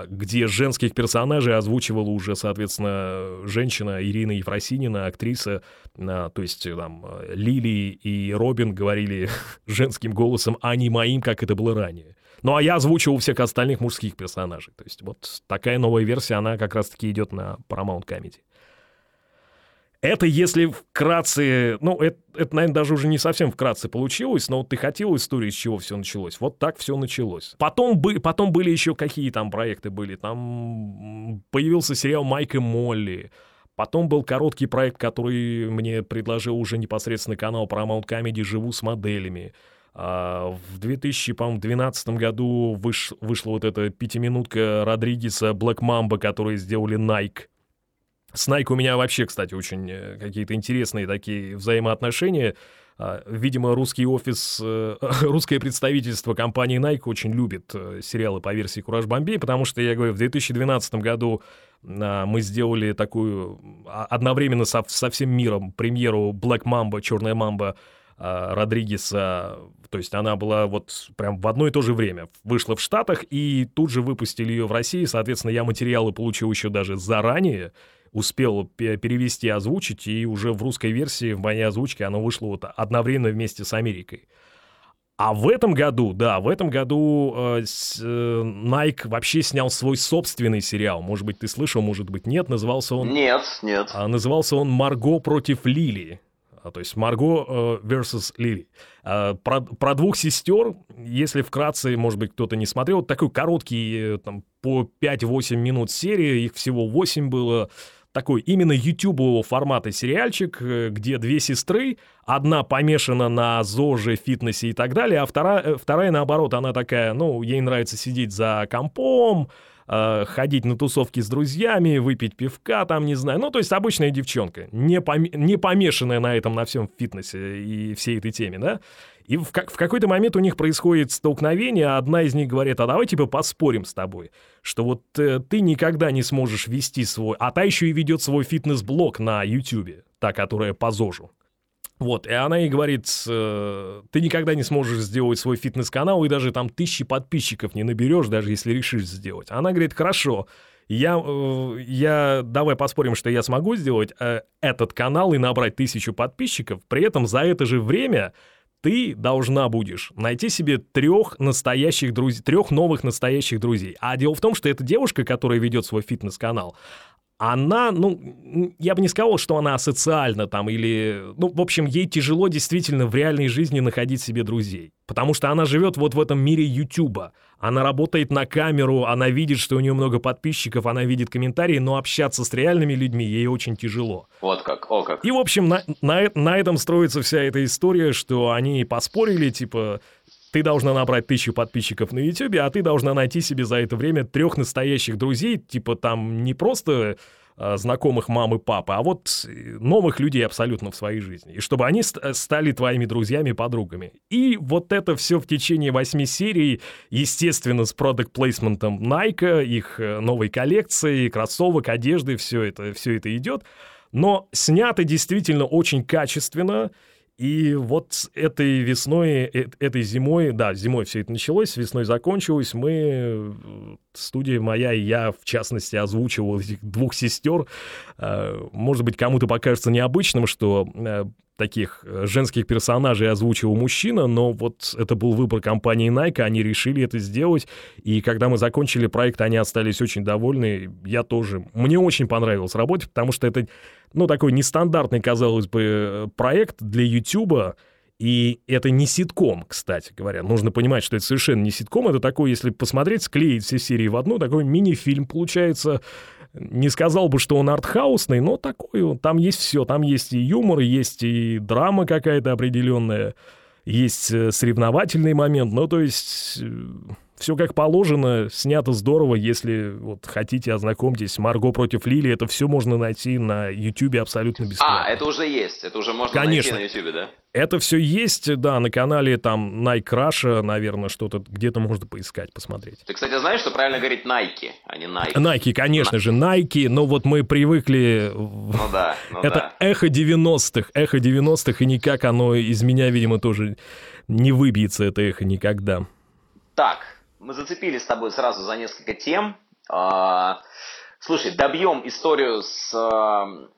где женских персонажей озвучивала уже, соответственно, женщина Ирина Ефросинина, актриса, а, то есть там Лили и Робин говорили женским голосом, а не моим, как это было ранее. Ну, а я озвучивал всех остальных мужских персонажей. То есть вот такая новая версия, она как раз-таки идет на Paramount Comedy. Это если вкратце, ну, это, это, наверное, даже уже не совсем вкратце получилось, но вот ты хотел историю, с чего все началось. Вот так все началось. Потом, бы, потом были еще какие там проекты были. Там появился сериал «Майк и Молли». Потом был короткий проект, который мне предложил уже непосредственно канал Paramount Comedy «Живу с моделями». А в 2012 году выш, вышла вот эта пятиминутка Родригеса Black Mamba, которые сделали Nike. С Nike у меня вообще, кстати, очень э, какие-то интересные такие взаимоотношения. А, видимо, русский офис, э, русское представительство компании Nike очень любит э, сериалы по версии «Кураж Бомбей», потому что, я говорю, в 2012 году а, мы сделали такую а, одновременно со, со всем миром премьеру «Black Mamba», «Черная мамба», Родригеса, то есть она была вот прям в одно и то же время. Вышла в Штатах, и тут же выпустили ее в России. Соответственно, я материалы получил еще даже заранее, успел перевести, озвучить, и уже в русской версии, в моей озвучке, оно вышло вот одновременно вместе с Америкой. А в этом году, да, в этом году э, с, э, Nike вообще снял свой собственный сериал. Может быть, ты слышал, может быть, нет. Назывался он... Нет, нет. А, назывался он «Марго против Лили». А, то есть Марго э, versus Лили. А, про, про двух сестер, если вкратце, может быть, кто-то не смотрел, такой короткий, э, там, по 5-8 минут серии, их всего 8 было такой именно ютубового формата сериальчик, э, где две сестры, одна помешана на ЗОЖе, фитнесе и так далее, а вторая, э, вторая наоборот, она такая, ну, ей нравится сидеть за компом, э, ходить на тусовки с друзьями, выпить пивка, там, не знаю. Ну, то есть обычная девчонка, не, пом не помешанная на этом, на всем фитнесе и всей этой теме, да? И в, как, в какой-то момент у них происходит столкновение, а одна из них говорит, а давай типа поспорим с тобой, что вот э, ты никогда не сможешь вести свой... А та еще и ведет свой фитнес-блог на YouTube, та, которая по ЗОЖу. Вот, и она ей говорит, э, ты никогда не сможешь сделать свой фитнес-канал, и даже там тысячи подписчиков не наберешь, даже если решишь сделать. Она говорит, хорошо, я, э, я, давай поспорим, что я смогу сделать э, этот канал и набрать тысячу подписчиков, при этом за это же время ты должна будешь найти себе трех настоящих друзей, трех новых настоящих друзей. А дело в том, что эта девушка, которая ведет свой фитнес-канал, она, ну, я бы не сказал, что она асоциальна там или... Ну, в общем, ей тяжело действительно в реальной жизни находить себе друзей. Потому что она живет вот в этом мире Ютуба. Она работает на камеру, она видит, что у нее много подписчиков, она видит комментарии, но общаться с реальными людьми ей очень тяжело. Вот как, о как. И, в общем, на, на, на этом строится вся эта история, что они поспорили, типа, ты должна набрать тысячу подписчиков на YouTube, а ты должна найти себе за это время трех настоящих друзей, типа там не просто э, знакомых мамы, папы, а вот новых людей абсолютно в своей жизни. И чтобы они ст- стали твоими друзьями, подругами. И вот это все в течение восьми серий, естественно, с продукт плейсментом Nike, их э, новой коллекции, кроссовок, одежды, все это, все это идет. Но снято действительно очень качественно, и вот этой весной, э, этой зимой, да, зимой все это началось, весной закончилось, мы, э, студия моя и я, в частности, озвучивал этих двух сестер. Э, может быть, кому-то покажется необычным, что таких э, женских персонажей озвучивал мужчина, но вот это был выбор компании Nike, они решили это сделать, и когда мы закончили проект, они остались очень довольны, я тоже. Мне очень понравилось работать, потому что это, ну, такой нестандартный, казалось бы, э, проект для YouTube, и это не ситком, кстати говоря. Нужно понимать, что это совершенно не ситком. Это такой, если посмотреть, склеить все серии в одну, такой мини-фильм получается. Не сказал бы, что он артхаусный, но такой. Там есть все. Там есть и юмор, есть и драма какая-то определенная, есть э, соревновательный момент. Ну, то есть э, все как положено, снято здорово. Если вот хотите, ознакомьтесь. Марго против Лили, это все можно найти на Ютубе абсолютно бесплатно. А, это уже есть, это уже можно Конечно. найти на Ютубе, да? Это все есть, да, на канале там Nike Russia, наверное, что-то где-то можно поискать, посмотреть. Ты, кстати, знаешь, что правильно говорить Nike, а не Nike? Nike, конечно же, Nike, но вот мы привыкли... Ну да, ну Это да. эхо 90-х, эхо 90-х, и никак оно из меня, видимо, тоже не выбьется, это эхо никогда. Так, мы зацепились с тобой сразу за несколько тем. А, Слушай, добьем историю с а,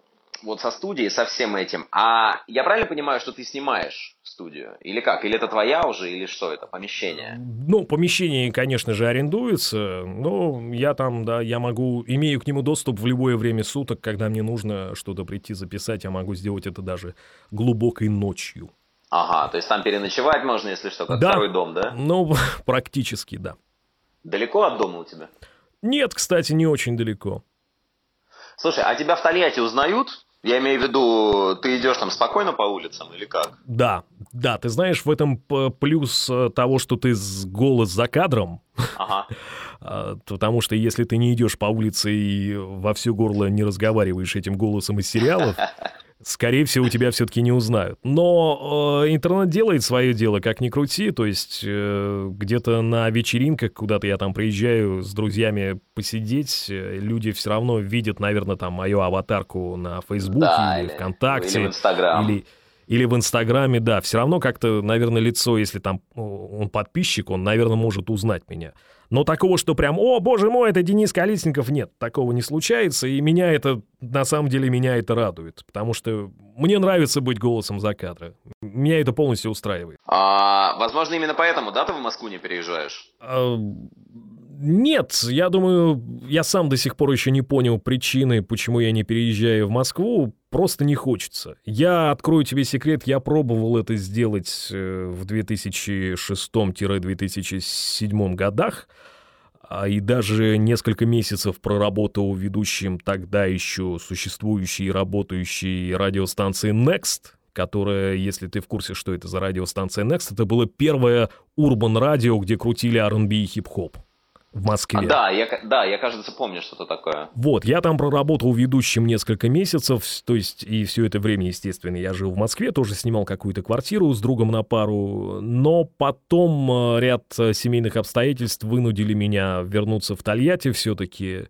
вот со студией, со всем этим. А я правильно понимаю, что ты снимаешь студию? Или как? Или это твоя уже, или что это, помещение? Ну, помещение, конечно же, арендуется, но я там, да, я могу, имею к нему доступ в любое время суток, когда мне нужно что-то прийти записать, я могу сделать это даже глубокой ночью. Ага, то есть там переночевать можно, если что, как Да. второй дом, да? Ну, практически, да. Далеко от дома у тебя? Нет, кстати, не очень далеко. Слушай, а тебя в Тольятти узнают? Я имею в виду, ты идешь там спокойно по улицам или как? Да, да, ты знаешь, в этом плюс э, того, что ты голос за кадром, Ага. а, потому что если ты не идешь по улице и во все горло не разговариваешь этим голосом из сериалов, скорее всего, тебя все-таки не узнают. Но э, интернет делает свое дело, как ни крути, то есть э, где-то на вечеринках, куда-то я там приезжаю с друзьями посидеть, э, люди все равно видят, наверное, там мою аватарку на Фейсбуке Да, или или- ВКонтакте. или в Инстаграм. Или, или в Инстаграме, да. Все равно как-то, наверное, лицо, если там он подписчик, он, наверное, может узнать меня. Но такого, что прям, о, боже мой, это Денис Колесников, нет, такого не случается, и меня это, на самом деле, меня это радует, потому что мне нравится быть голосом за кадра. Меня это полностью устраивает. А, возможно, именно поэтому, да, ты в Москву не переезжаешь? А, Нет, я думаю, я сам до сих пор еще не понял причины, почему я не переезжаю в Москву. Просто не хочется. Я открою тебе секрет, я пробовал это сделать э, в 2006-2007 годах, а, и даже несколько месяцев проработал ведущим тогда еще существующей и работающей радиостанции Next, которая, если ты в курсе, что это за радиостанция Next, это было первое урбан радио, где крутили R&B и хип-хоп в Москве. А, да, я, да, я, кажется, помню что-то такое. Вот, я там проработал ведущим несколько месяцев, то есть и все это время, естественно, я жил в Москве, тоже снимал какую-то квартиру с другом на пару, но потом э, ряд э, семейных обстоятельств вынудили меня вернуться в Тольятти все-таки,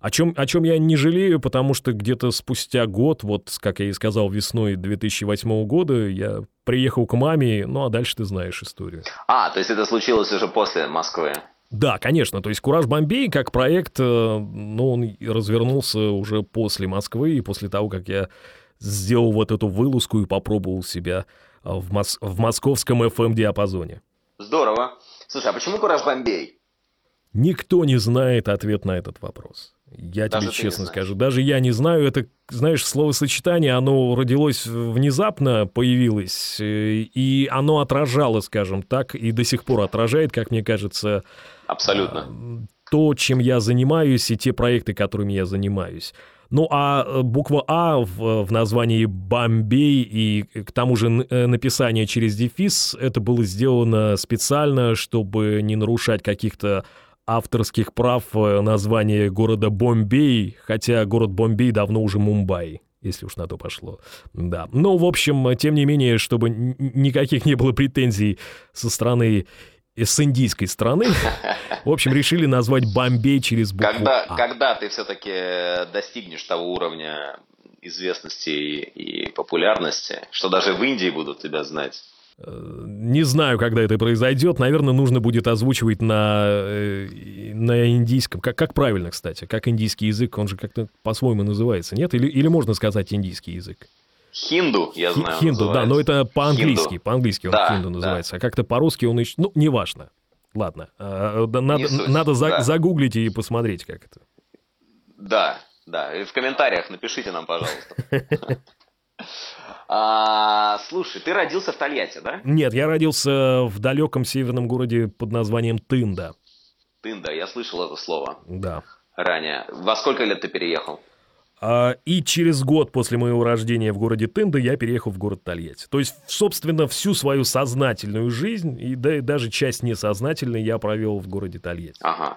о чем, о чем я не жалею, потому что где-то спустя год, вот, как я и сказал, весной 2008 года, я приехал к маме, ну а дальше ты знаешь историю. А, то есть это случилось уже после Москвы. Да, конечно. То есть «Кураж Бомбей» как проект, э, ну, он развернулся уже после Москвы и после того, как я сделал вот эту вылазку и попробовал себя э, в, мос- в московском FM-диапазоне. Здорово. Слушай, а почему Кураж Бомбей? Никто не знает ответ на этот вопрос. Я Даже тебе честно скажу. Даже я не знаю. Это, знаешь, словосочетание, оно родилось внезапно, появилось, э, и оно отражало, скажем так, и до сих пор отражает, как мне кажется, Абсолютно. то, чем я занимаюсь, и те проекты, которыми я занимаюсь. Ну, а э, буква А в, в названии Бомбей и к тому же э, написание через дефис, это было сделано специально, чтобы не нарушать каких-то авторских прав э, названия города Бомбей, хотя город Бомбей давно уже Мумбай, если уж на то пошло. Да. Но, в общем, тем не менее, чтобы никаких не было претензий со стороны с индийской стороны, в общем, решили назвать Бомбей через букву Когда, А. когда ты все-таки достигнешь того уровня известности и, популярности, что даже в Индии будут тебя знать? Э, Не знаю, когда это произойдет. Наверное, нужно будет озвучивать на, э, на индийском. Как, как правильно, кстати? Как индийский язык? Он же как-то по-своему называется, нет? Или, или можно сказать индийский язык? Хинду, я знаю. Хинду, да, но это по-английски. По-английски он да, хинду называется. Да. А как-то по-русски он еще. Ну, неважно. Ладно. А, надо, надо за, да. загуглить и посмотреть, как это. Да, да. И в комментариях напишите нам, пожалуйста. А, слушай, ты родился в Тольятти, да? Нет, я родился в далеком северном городе под названием Тында. Тында, я слышал это слово. Да. Ранее. Во сколько лет ты переехал? А, и через год после моего рождения в городе Тында я переехал в город Тольятти. То есть, собственно, всю свою сознательную жизнь и, да, и даже часть несознательной я провел в городе Тольятти. Ага.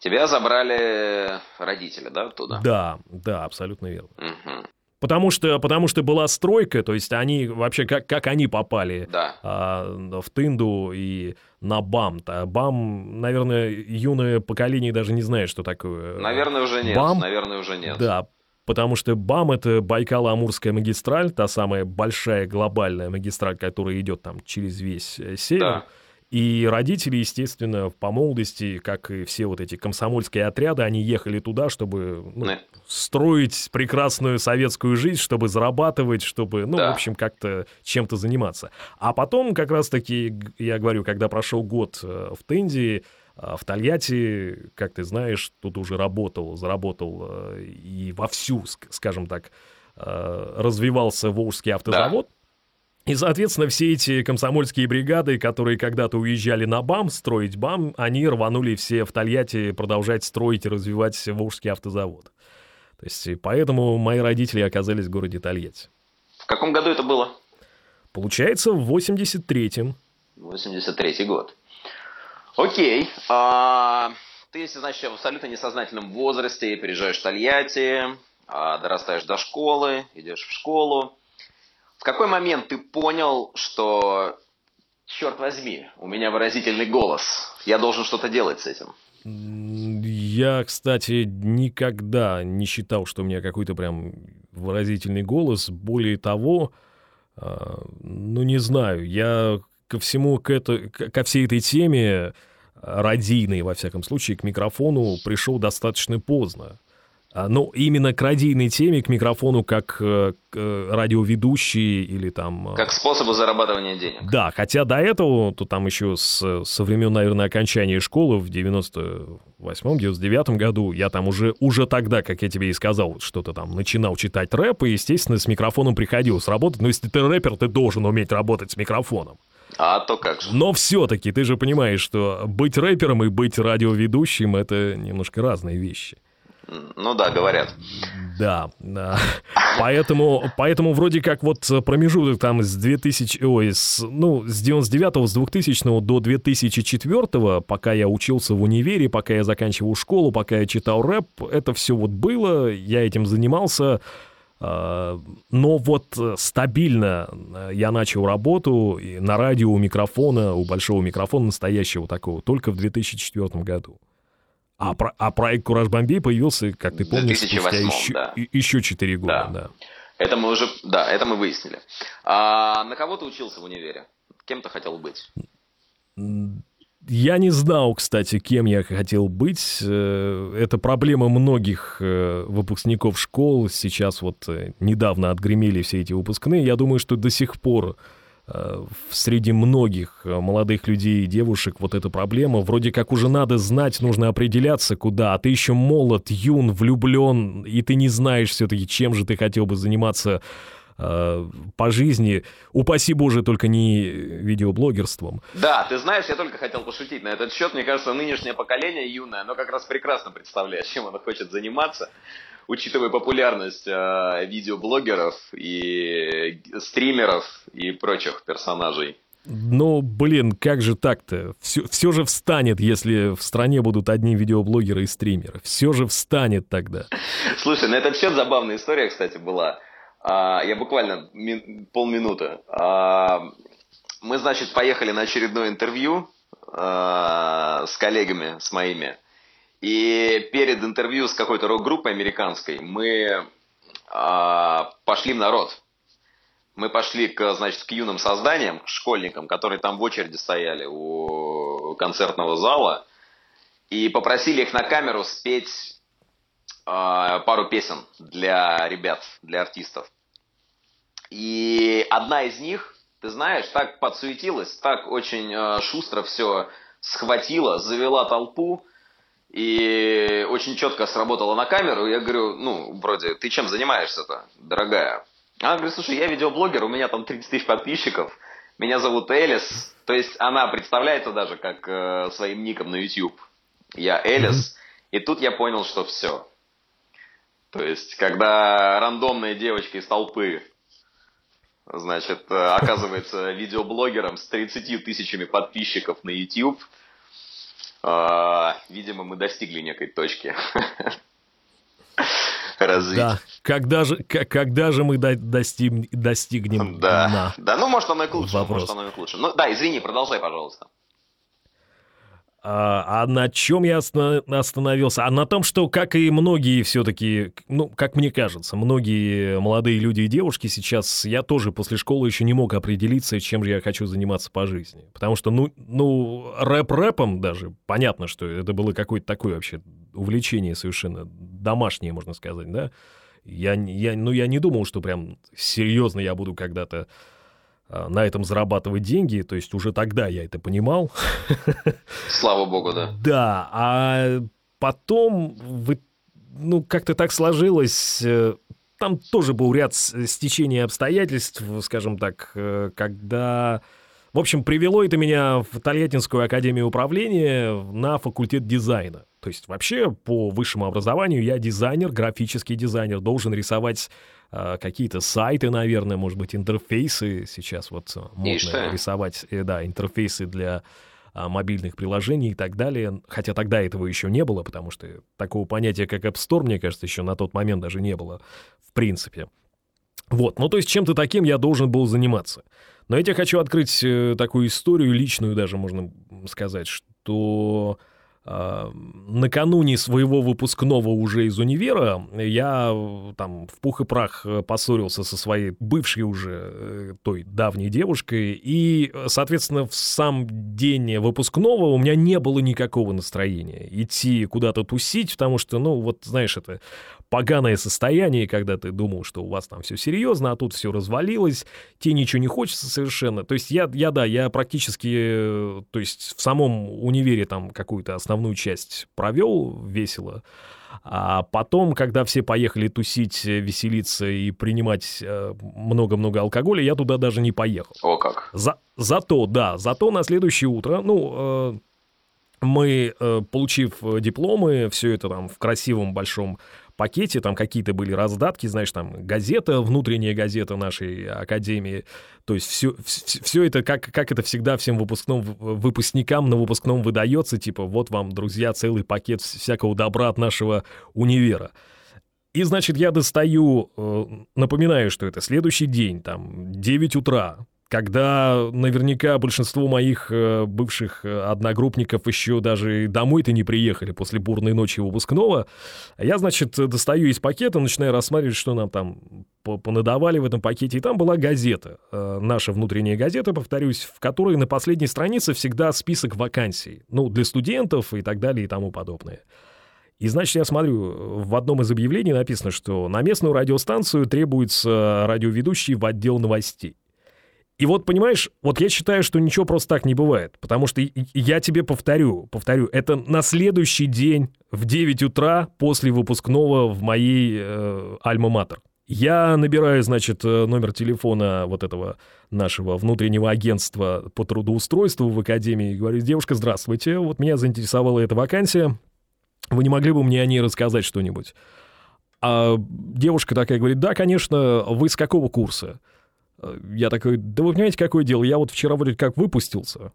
Тебя забрали родители, да, туда? Да, да, абсолютно верно. Угу. Потому что, потому что была стройка, то есть они вообще, как, как они попали да. а, в Тынду и на БАМ. -то. БАМ, наверное, юное поколение даже не знает, что такое. Наверное, уже нет. БАМ, наверное, уже нет. Да, потому что БАМ — это Байкало-Амурская магистраль, та самая большая глобальная магистраль, которая идет там через весь э, север. Да. И родители, естественно, по молодости, как и все вот эти комсомольские отряды, они ехали туда, чтобы ну, строить прекрасную советскую жизнь, чтобы зарабатывать, чтобы, ну, да. в общем, как-то чем-то заниматься. А потом, как раз-таки, я говорю, когда прошел год э, в Тенди, э, в Тольятти, как ты знаешь, тут уже работал, заработал э, и вовсю, скажем так, развивался Волжский автозавод. Да. И, соответственно, все эти комсомольские бригады, которые когда-то уезжали на БАМ строить БАМ, они рванули все в Тольятти продолжать строить и развивать Волжский автозавод. То есть, поэтому мои родители оказались в городе Тольятти. В каком году это было? Получается, в 83-м. 83-й год. Окей. А, ты, значит, в абсолютно несознательном возрасте переезжаешь в Тольятти, а, дорастаешь до школы, идешь в школу. В какой момент ты понял, что, черт возьми, у меня выразительный голос, я должен что-то делать с этим? Я, кстати, никогда не считал, что у меня какой-то прям выразительный голос. Более того, а, ну не знаю, я ко всему, к это, ко всей этой теме радийной, во всяком случае, к микрофону пришел достаточно поздно. А, ну, именно к радийной теме, к микрофону как э, к радиоведущий или там... Э, как способу зарабатывания денег. Да, хотя до этого, то там еще с, со времен, наверное, окончания школы в 98-99 году, я там уже, уже тогда, как я тебе и сказал, что-то там начинал читать рэп, и, естественно, с микрофоном приходилось работать. Но если ты рэпер, ты должен уметь работать с микрофоном. А то как же. Но все-таки ты же понимаешь, что быть рэпером и быть радиоведущим — это немножко разные вещи. Ну да, говорят. Да, да. Поэтому, поэтому вроде как вот промежуток там с 2000, ой, с, ну, с 99 с 2000 до 2004 пока я учился в универе, пока я заканчивал школу, пока я читал рэп, это все вот было, я этим занимался. Но вот стабильно я начал работу на радио у микрофона, у большого микрофона настоящего такого, только в 2004 году. А, про, а проект «Кураж Бомбей» появился, как ты помнишь, спустя еще, да. еще 4 года. Да. да. Это мы уже, да, это мы выяснили. А на кого ты учился в универе? Кем ты хотел быть? Я не знал, кстати, кем я хотел быть. Э, это проблема многих э, выпускников школ. Сейчас вот э, недавно отгремели все эти выпускные. Я думаю, что до сих пор среди многих молодых людей и девушек вот эта проблема. Вроде как уже надо знать, нужно определяться куда, а ты еще молод, юн, влюблен, и ты не знаешь все-таки, чем же ты хотел бы заниматься по жизни. Упаси Боже, только не видеоблогерством. Да, ты знаешь, я только хотел пошутить на этот счет. Мне кажется, нынешнее поколение юное, оно как раз прекрасно представляет, чем оно хочет заниматься учитывая популярность э, видеоблогеров и стримеров и прочих персонажей. Ну, блин, как же так-то? Все, все же встанет, если в стране будут одни видеоблогеры и стримеры. Все же встанет тогда. Слушай, на этот счет забавная история, кстати, была. А, я буквально ми- полминуты. А, мы, значит, поехали на очередное интервью а, с коллегами, с моими. И перед интервью с какой-то рок-группой американской мы пошли в народ. Мы пошли к, значит, к юным созданиям, к школьникам, которые там в очереди стояли у концертного зала, и попросили их на камеру спеть а, пару песен для ребят, для артистов. И одна из них, ты знаешь, так подсуетилась, так очень э, шустро все схватила, завела толпу и очень четко сработала на камеру. Я говорю, ну, вроде, ты чем занимаешься-то, дорогая? Она говорит, слушай, я видеоблогер, у меня там 30 тысяч подписчиков, меня зовут Элис. То есть она представляется даже как э, своим ником на YouTube. Я Элис. И тут я понял, что все. То есть, когда рандомная девочка из толпы значит, э, оказывается видеоблогером с 30 тысячами подписчиков на YouTube. А, видимо, мы достигли некой точки развития. Да, когда же, когда же мы достигнем, достигнем да. да, ну может оно и к лучшему, Вопрос. может оно и к лучшему. Ну да, извини, продолжай, пожалуйста. А, а на чем я остановился? А на том, что, как и многие все-таки, ну, как мне кажется, многие молодые люди и девушки сейчас, я тоже после школы еще не мог определиться, чем же я хочу заниматься по жизни. Потому что, ну, ну рэп-рэпом даже, понятно, что это было какое-то такое вообще увлечение совершенно домашнее, можно сказать, да? Я, я, ну, я не думал, что прям серьезно я буду когда-то на этом зарабатывать деньги, то есть уже тогда я это понимал. Слава богу, да. Да, а потом вы, ну, как-то так сложилось, э, там тоже был ряд стечений обстоятельств, скажем так, э, когда... В общем, привело это меня в Тольяттинскую академию управления на факультет дизайна. То есть вообще по высшему образованию я дизайнер, графический дизайнер, должен рисовать какие-то сайты, наверное, может быть, интерфейсы сейчас вот э, можно рисовать, э, да, интерфейсы для а, мобильных приложений и так далее. Хотя тогда этого еще не было, потому что такого понятия, как App Store, мне кажется, еще на тот момент даже не было в принципе. Вот, ну то есть чем-то таким я должен был заниматься. Но я тебе хочу открыть э, такую историю, личную даже, можно сказать, что накануне своего выпускного уже из универа я там в пух и прах поссорился со своей бывшей уже э, той давней девушкой, и, соответственно, в сам день выпускного у меня не было никакого настроения идти куда-то тусить, потому что, ну, вот, знаешь, это поганое состояние, когда ты думал, что у вас там все серьезно, а тут все развалилось, тебе ничего не хочется совершенно. То есть я, я да, я практически, э, то есть в самом универе там какую-то основную часть провел весело, а потом, когда все поехали тусить, веселиться и принимать э, много-много алкоголя, я туда даже не поехал. О как. За, зато, да, зато на следующее утро, ну, э, мы, получив дипломы, все это там в красивом большом пакете, там какие-то были раздатки, знаешь, там газета, внутренняя газета нашей академии, то есть все, все это, как, как это всегда всем выпускным, выпускникам на выпускном выдается, типа, вот вам, друзья, целый пакет всякого добра от нашего универа. И, значит, я достаю, э, напоминаю, что это следующий день, там, 9 утра, когда наверняка большинство моих э, бывших э, одногруппников еще даже домой-то не приехали после бурной ночи выпускного, я, значит, достаю из пакета, начинаю рассматривать, что нам там понадавали в этом пакете, и там была газета, э, наша внутренняя газета, повторюсь, в которой на последней странице всегда список вакансий, ну, для студентов и так далее и тому подобное. И, значит, я смотрю, в одном из объявлений написано, что на местную радиостанцию требуется радиоведущий в отдел новостей. И вот, понимаешь, вот я считаю, что ничего просто так не бывает, потому что я тебе повторю, повторю, это на следующий день в 9 утра после выпускного в моей э, альма-матер. Я набираю, значит, э, номер телефона вот этого нашего внутреннего агентства по трудоустройству в академии и говорю, девушка, здравствуйте, вот меня заинтересовала эта вакансия, вы не могли бы мне о ней рассказать что-нибудь? А девушка такая говорит, да, конечно, вы с какого курса? Я такой, да вы понимаете, какое дело, я вот вчера вроде как выпустился.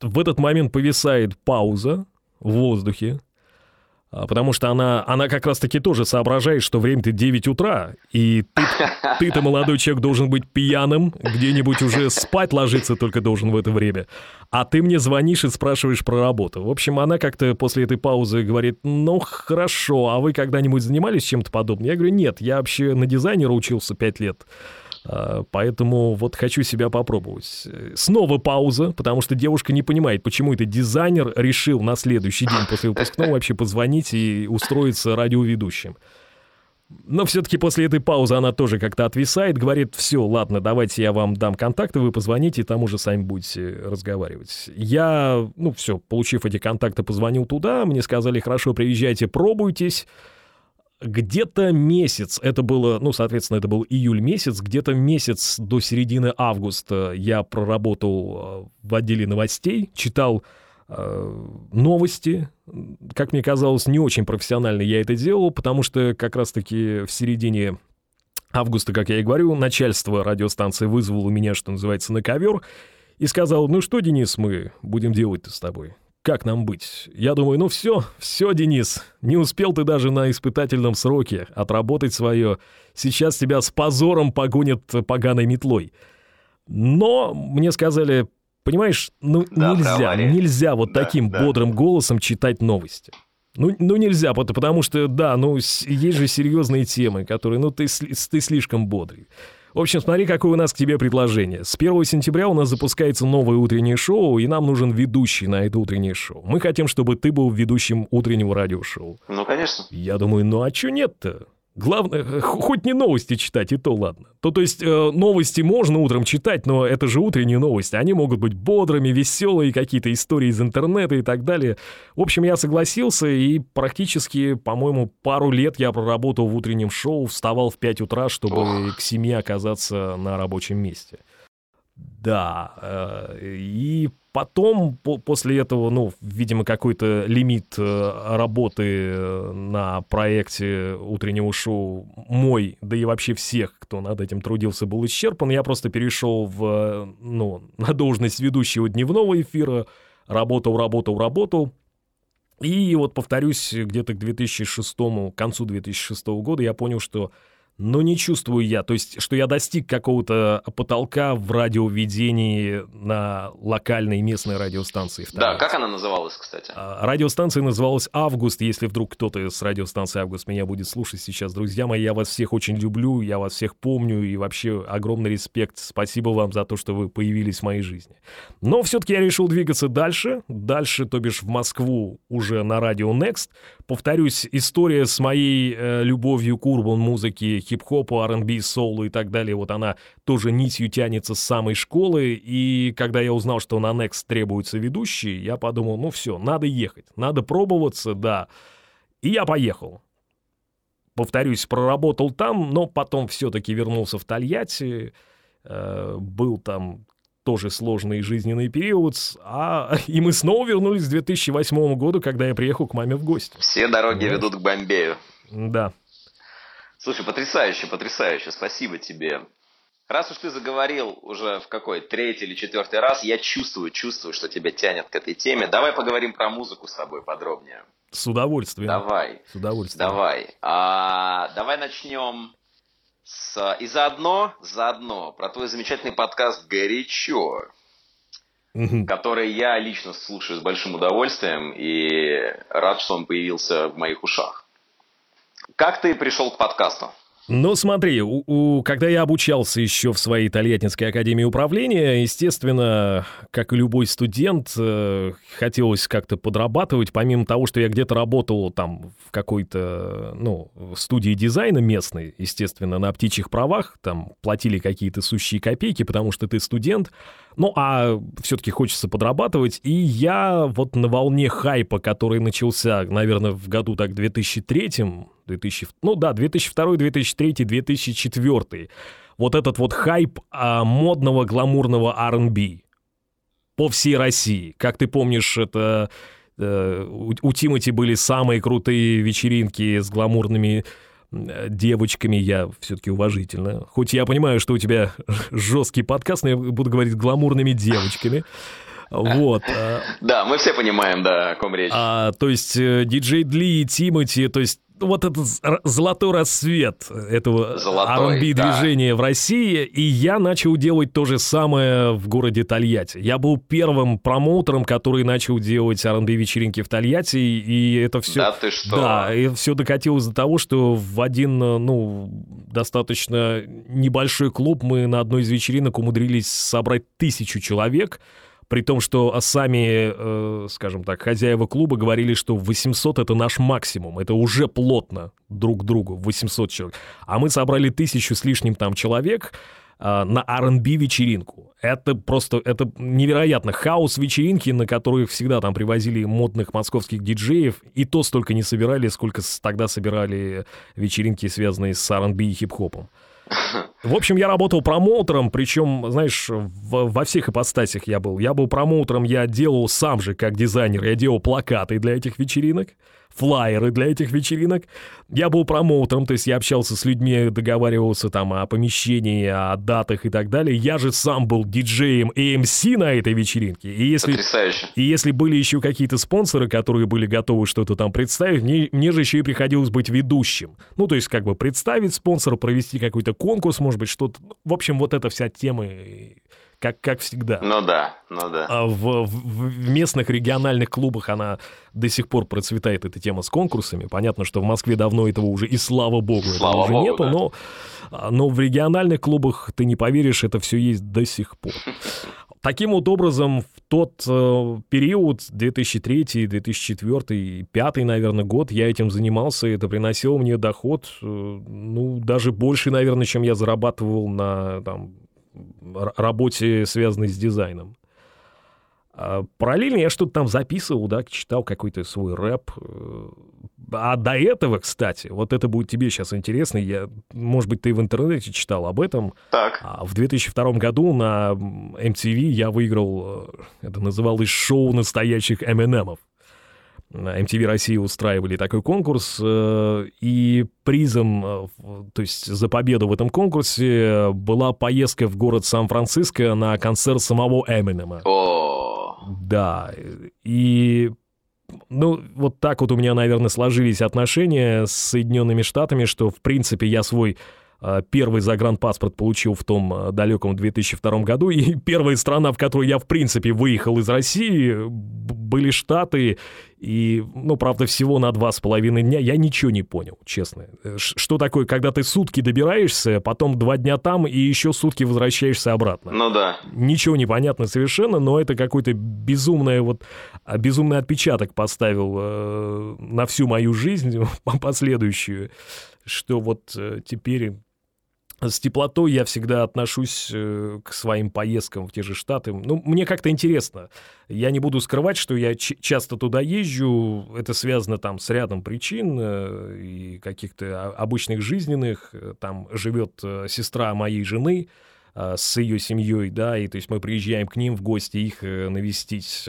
В этот момент повисает пауза в воздухе, а, потому что она, она как раз-таки тоже соображает, что время-то 9 утра, и ты, ты-то, молодой человек, должен быть пьяным, где-нибудь уже спать ложиться только должен в это время, а ты мне звонишь и спрашиваешь про работу. В общем, она как-то после этой паузы говорит, ну, хорошо, а вы когда-нибудь занимались чем-то подобным? Я говорю, нет, я вообще на дизайнера учился 5 лет. А, поэтому вот хочу себя попробовать. Снова пауза, потому что девушка не понимает, почему этот дизайнер решил на следующий день после выпускного вообще позвонить и устроиться радиоведущим. Но все-таки после этой паузы она тоже как-то отвисает, говорит, все, ладно, давайте я вам дам контакты, вы позвоните, там уже сами будете разговаривать. Я, ну все, получив эти контакты, позвонил туда, мне сказали, хорошо, приезжайте, пробуйтесь. Где-то месяц, это было, ну, соответственно, это был июль месяц, где-то месяц до середины августа я проработал э, в отделе новостей, читал Э, новости. Как мне казалось, не очень профессионально я это делал, потому что как раз-таки в середине августа, как я и говорю, начальство радиостанции вызвало меня, что называется, на ковер и сказал, ну что, Денис, мы будем делать-то с тобой? Как нам быть? Я думаю, ну все, все, Денис, не успел ты даже на испытательном сроке отработать свое. Сейчас тебя с позором погонят поганой метлой. Но мне сказали, Понимаешь, ну да, нельзя, нельзя вот да, таким да. бодрым голосом читать новости. Ну, ну нельзя, потому что, да, ну есть же серьезные темы, которые, ну ты, ты слишком бодрый. В общем, смотри, какое у нас к тебе предложение. С 1 сентября у нас запускается новое утреннее шоу, и нам нужен ведущий на это утреннее шоу. Мы хотим, чтобы ты был ведущим утреннего радиошоу. Ну, конечно. Я думаю, ну а что нет-то? Главное, э, хоть не новости читать, и то ладно. То, то есть э, новости можно утром читать, но это же утренние новости. Они могут быть бодрыми, веселые, какие-то истории из интернета и так далее. В общем, я согласился, и практически, по-моему, пару лет я проработал в утреннем шоу, вставал в 5 утра, чтобы Ох. к 7 оказаться на рабочем месте. Да, э, и потом, после этого, ну, видимо, какой-то лимит э, работы э, на проекте утреннего шоу мой, да и вообще всех, кто над этим трудился, был исчерпан. Я просто перешел в, ну, на должность ведущего дневного эфира, работал, работал, работал. И вот, повторюсь, где-то к 2006, к концу 2006 года я понял, что но не чувствую я, то есть, что я достиг какого-то потолка в радиоведении на локальной местной радиостанции. Да, как она называлась, кстати? А, радиостанция называлась «Август», если вдруг кто-то с радиостанции «Август» меня будет слушать сейчас. Друзья мои, я вас всех очень люблю, я вас всех помню, и вообще огромный респект, спасибо вам за то, что вы появились в моей жизни. Но все-таки я решил двигаться дальше, дальше, то бишь в Москву уже на радио Next. Повторюсь, история с моей э, любовью к урбан-музыке хип-хопу, R&B, соулу и так далее, вот она тоже нитью тянется с самой школы, и когда я узнал, что на Next требуется ведущий, я подумал, ну все, надо ехать, надо пробоваться, да. И я поехал. Повторюсь, проработал там, но потом все-таки вернулся в Тольятти, э, был там тоже сложный жизненный период, а, и мы снова вернулись к 2008 году, когда я приехал к маме в гости. Все дороги вот. ведут к Бомбею. Да. Слушай, потрясающе, потрясающе, спасибо тебе. Раз уж ты заговорил уже в какой, третий или четвертый раз, я чувствую, чувствую, что тебя тянет к этой теме. Давай поговорим про музыку с тобой подробнее. С удовольствием. Давай. С удовольствием. Давай. А, давай начнем с... И заодно, заодно про твой замечательный подкаст «Горячо», который я лично слушаю с большим удовольствием и рад, что он появился в моих ушах. Как ты пришел к подкасту? Ну, смотри, у, у, когда я обучался еще в своей Тольяттинской академии управления, естественно, как и любой студент, э, хотелось как-то подрабатывать, помимо того, что я где-то работал там в какой-то, ну, студии дизайна местной, естественно, на птичьих правах, там платили какие-то сущие копейки, потому что ты студент, ну, а все-таки хочется подрабатывать, и я вот на волне хайпа, который начался, наверное, в году так 2003 2000, ну да, 2002, 2003, 2004. Вот этот вот хайп а, модного гламурного R&B по всей России. Как ты помнишь, это э, у, у Тимати были самые крутые вечеринки с гламурными девочками, я все-таки уважительно. Хоть я понимаю, что у тебя жесткий подкаст, но я буду говорить гламурными девочками. Вот. А. Да, мы все понимаем, да, о ком речь. А, то есть э, диджей Дли, Тимати, то есть вот этот золотой рассвет этого R&B движения да. в России, и я начал делать то же самое в городе Тольятти. Я был первым промоутером, который начал делать R&B вечеринки в Тольятти, и это все... Да ты что? Да, и все докатилось до того, что в один, ну, достаточно небольшой клуб мы на одной из вечеринок умудрились собрать тысячу человек, При том, что сами, э, скажем так, хозяева клуба говорили, что 800 это наш максимум. Это уже плотно друг к другу, 800 человек. А мы собрали тысячу с лишним там человек э, на R&B вечеринку. Это просто, это невероятно. Хаос вечеринки, на которых всегда там привозили модных московских диджеев, и то столько не собирали, сколько тогда собирали вечеринки, связанные с R&B и хип-хопом. В общем, я работал промоутером, причем, знаешь, в, во всех ипостасях я был. Я был промоутером, я делал сам же, как дизайнер, я делал плакаты для этих вечеринок флайеры для этих вечеринок. Я был промоутером, то есть я общался с людьми, договаривался там о помещении, о датах и так далее. Я же сам был диджеем МС на этой вечеринке. И если, Потрясающе. И если были еще какие-то спонсоры, которые были готовы что-то там представить, мне, мне же еще и приходилось быть ведущим. Ну, то есть как бы представить спонсора, провести какой-то конкурс, может быть, что-то. В общем, вот эта вся тема как, как всегда. Ну да, ну да. А в, в, в местных региональных клубах она до сих пор процветает, эта тема с конкурсами. Понятно, что в Москве давно этого уже, и слава богу, слава этого уже богу, нету, да. но, но в региональных клубах, ты не поверишь, это все есть до сих пор. Таким вот образом, в тот э, период, 2003, 2004, 2005, наверное, год, я этим занимался, и это приносило мне доход, э, ну, даже больше, наверное, чем я зарабатывал на там, работе, связанной с дизайном. А параллельно я что-то там записывал, да, читал какой-то свой рэп. А до этого, кстати, вот это будет тебе сейчас интересно, я, может быть, ты в интернете читал об этом. Так. А в 2002 году на MTV я выиграл, это называлось шоу настоящих M&M'ов. MTV России устраивали такой конкурс, и призом, то есть за победу в этом конкурсе, была поездка в город Сан-Франциско на концерт самого Эминема. О, Да, и ну, вот так вот у меня, наверное, сложились отношения с Соединенными Штатами, что, в принципе, я свой э, первый загранпаспорт получил в том э, далеком 2002 году, и первая страна, в которую я, в принципе, выехал из России, были Штаты, и, ну, правда, всего на два с половиной дня я ничего не понял, честно. Что такое, когда ты сутки добираешься, потом два дня там, и еще сутки возвращаешься обратно? ну да. Ничего не понятно совершенно, но это какой-то безумный, вот, безумный отпечаток поставил э, на всю мою жизнь последующую, что вот э, теперь с теплотой я всегда отношусь э, к своим поездкам в те же Штаты. Ну, мне как-то интересно. Я не буду скрывать, что я часто туда езжу. Это связано там с рядом причин э, и каких-то обычных жизненных. Там живет э, сестра моей жены с ее семьей, да, и то есть мы приезжаем к ним в гости, их навестить.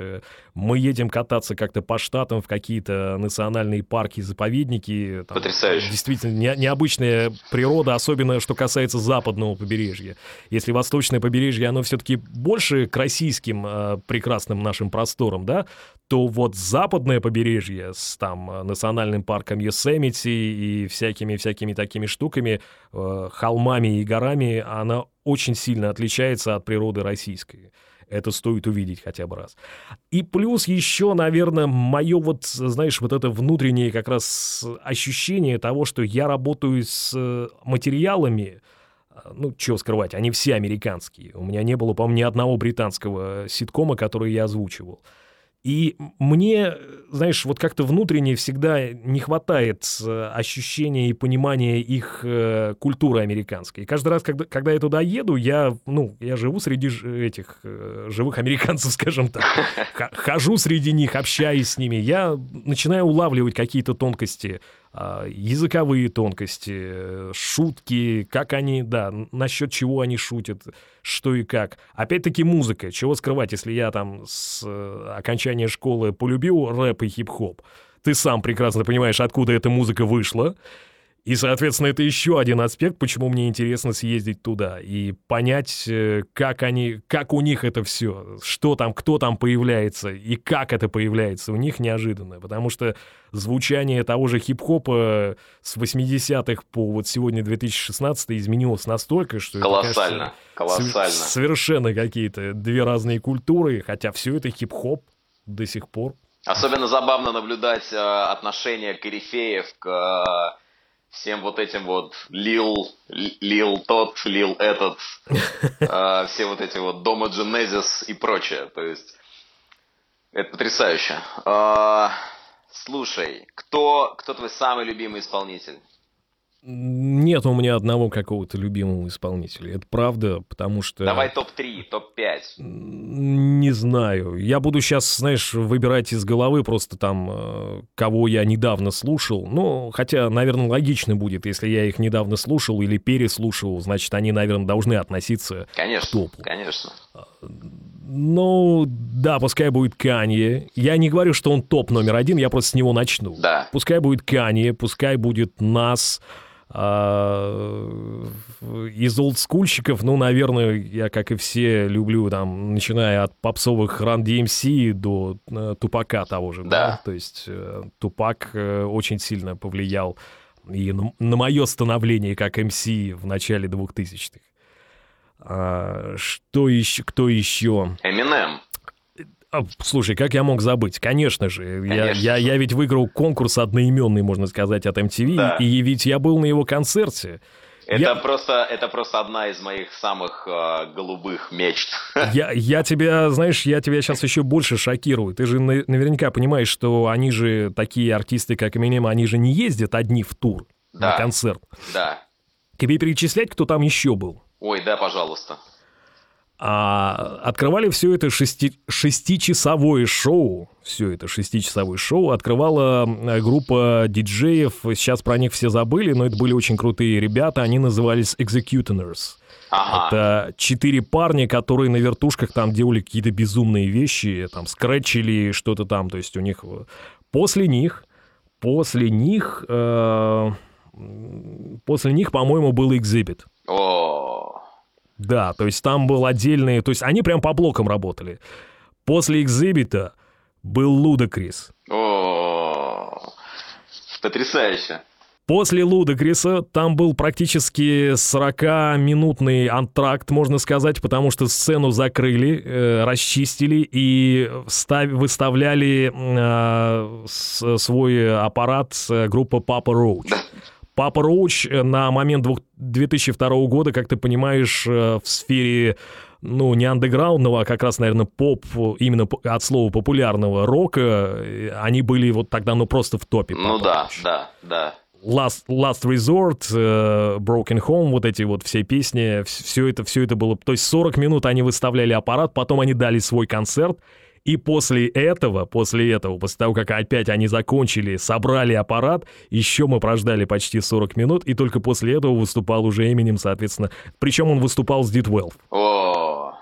Мы едем кататься как-то по штатам в какие-то национальные парки, заповедники. Там, Потрясающе. Действительно, не, необычная природа, особенно что касается западного побережья. Если восточное побережье, оно все-таки больше к российским э, прекрасным нашим просторам, да, то вот западное побережье с там национальным парком Йосемити и всякими-всякими такими штуками, э, холмами и горами, она очень сильно отличается от природы российской. Это стоит увидеть хотя бы раз. И плюс еще, наверное, мое вот, знаешь, вот это внутреннее как раз ощущение того, что я работаю с материалами, ну, чего скрывать, они все американские. У меня не было, по-моему, ни одного британского ситкома, который я озвучивал. И мне, знаешь, вот как-то внутренне всегда не хватает ощущения и понимания их э, культуры американской. И каждый раз, когда, когда я туда еду, я, ну, я живу среди этих э, живых американцев, скажем так. Хожу среди них, общаюсь с ними. Я начинаю улавливать какие-то тонкости языковые тонкости, шутки, как они, да, насчет чего они шутят, что и как. Опять-таки музыка, чего скрывать, если я там с окончания школы полюбил рэп и хип-хоп, ты сам прекрасно понимаешь, откуда эта музыка вышла, и, соответственно, это еще один аспект, почему мне интересно съездить туда и понять, как они, как у них это все, что там, кто там появляется и как это появляется у них неожиданно. Потому что звучание того же хип-хопа с 80-х по вот сегодня 2016 изменилось настолько, что колоссально, это, кажется, колоссально. совершенно какие-то две разные культуры, хотя все это хип-хоп до сих пор. Особенно забавно наблюдать э, отношение корифеев к всем вот этим вот лил, лил тот, лил этот, э, все вот эти вот Дома Genesis и прочее. То есть это потрясающе. Э, слушай, кто, кто твой самый любимый исполнитель? Нет у меня одного какого-то любимого исполнителя. Это правда, потому что... Давай топ-3, топ-5. Не знаю. Я буду сейчас, знаешь, выбирать из головы просто там, э, кого я недавно слушал. Ну, хотя, наверное, логично будет, если я их недавно слушал или переслушивал, значит, они, наверное, должны относиться конечно, к топу. Конечно, Ну, да, пускай будет Канье. Я не говорю, что он топ номер один, я просто с него начну. Да. Пускай будет Канье, пускай будет Нас, а, из олдскульщиков, ну, наверное, я, как и все, люблю, там, начиная от попсовых Run DMC до э, Тупака того же, да. Да. То есть э, Тупак э, очень сильно повлиял и на, на мое становление как МС в начале 2000-х. А, что еще, кто еще? Эминем. А, Слушай, как я мог забыть? Конечно же. Я, Конечно. я, я ведь выиграл конкурс одноименный, можно сказать, от MTV, Да. и ведь я был на его концерте. Это, Я- просто, это просто одна из моих самых э, голубых мечт. Я, я тебя, знаешь, я тебя сейчас еще больше шокирую. Ты же на- наверняка понимаешь, что они же, такие артисты, как Eminem, они же не ездят одни в тур на Да. концерт. Да. Тебе перечислять, кто там еще был? Ой, да, пожалуйста. А открывали все это шести, шестичасовое шоу. Все это шестичасовое шоу открывала группа диджеев. Сейчас про них все забыли, но это были очень крутые ребята. Они назывались Executioners. Ага. Это четыре парня, которые на вертушках там делали какие-то безумные вещи, там скретчили что-то там. То есть у них э, после них, после них, э, после них, по-моему, был. О, Да, то есть там был отдельный... То есть они прям по блокам работали. После экзибита был Лудакрис. о, потрясающе. После Лудакриса там был практически 40-минутный антракт, можно сказать, потому что сцену закрыли, э, расчистили и встав- выставляли э, с- свой аппарат э, группа Папа Роуч. Папа Роуч на момент двух- 2002 года, как ты понимаешь, э, в сфере ну, не андеграундного, а как раз, наверное, поп, именно от слова популярного рока, э, они были вот тогда, ну, просто в топе. Ну Papa да, Roach. да, да. Last, Last Resort, э, Broken Home, вот эти вот все песни, все это, все это было... То есть 40 минут они выставляли аппарат, потом они дали свой концерт, и после этого, после этого, после того, как опять они закончили, собрали аппарат, еще мы прождали почти 40 минут, и только после этого выступал уже Эминем, соответственно. Причем он выступал с Well. О,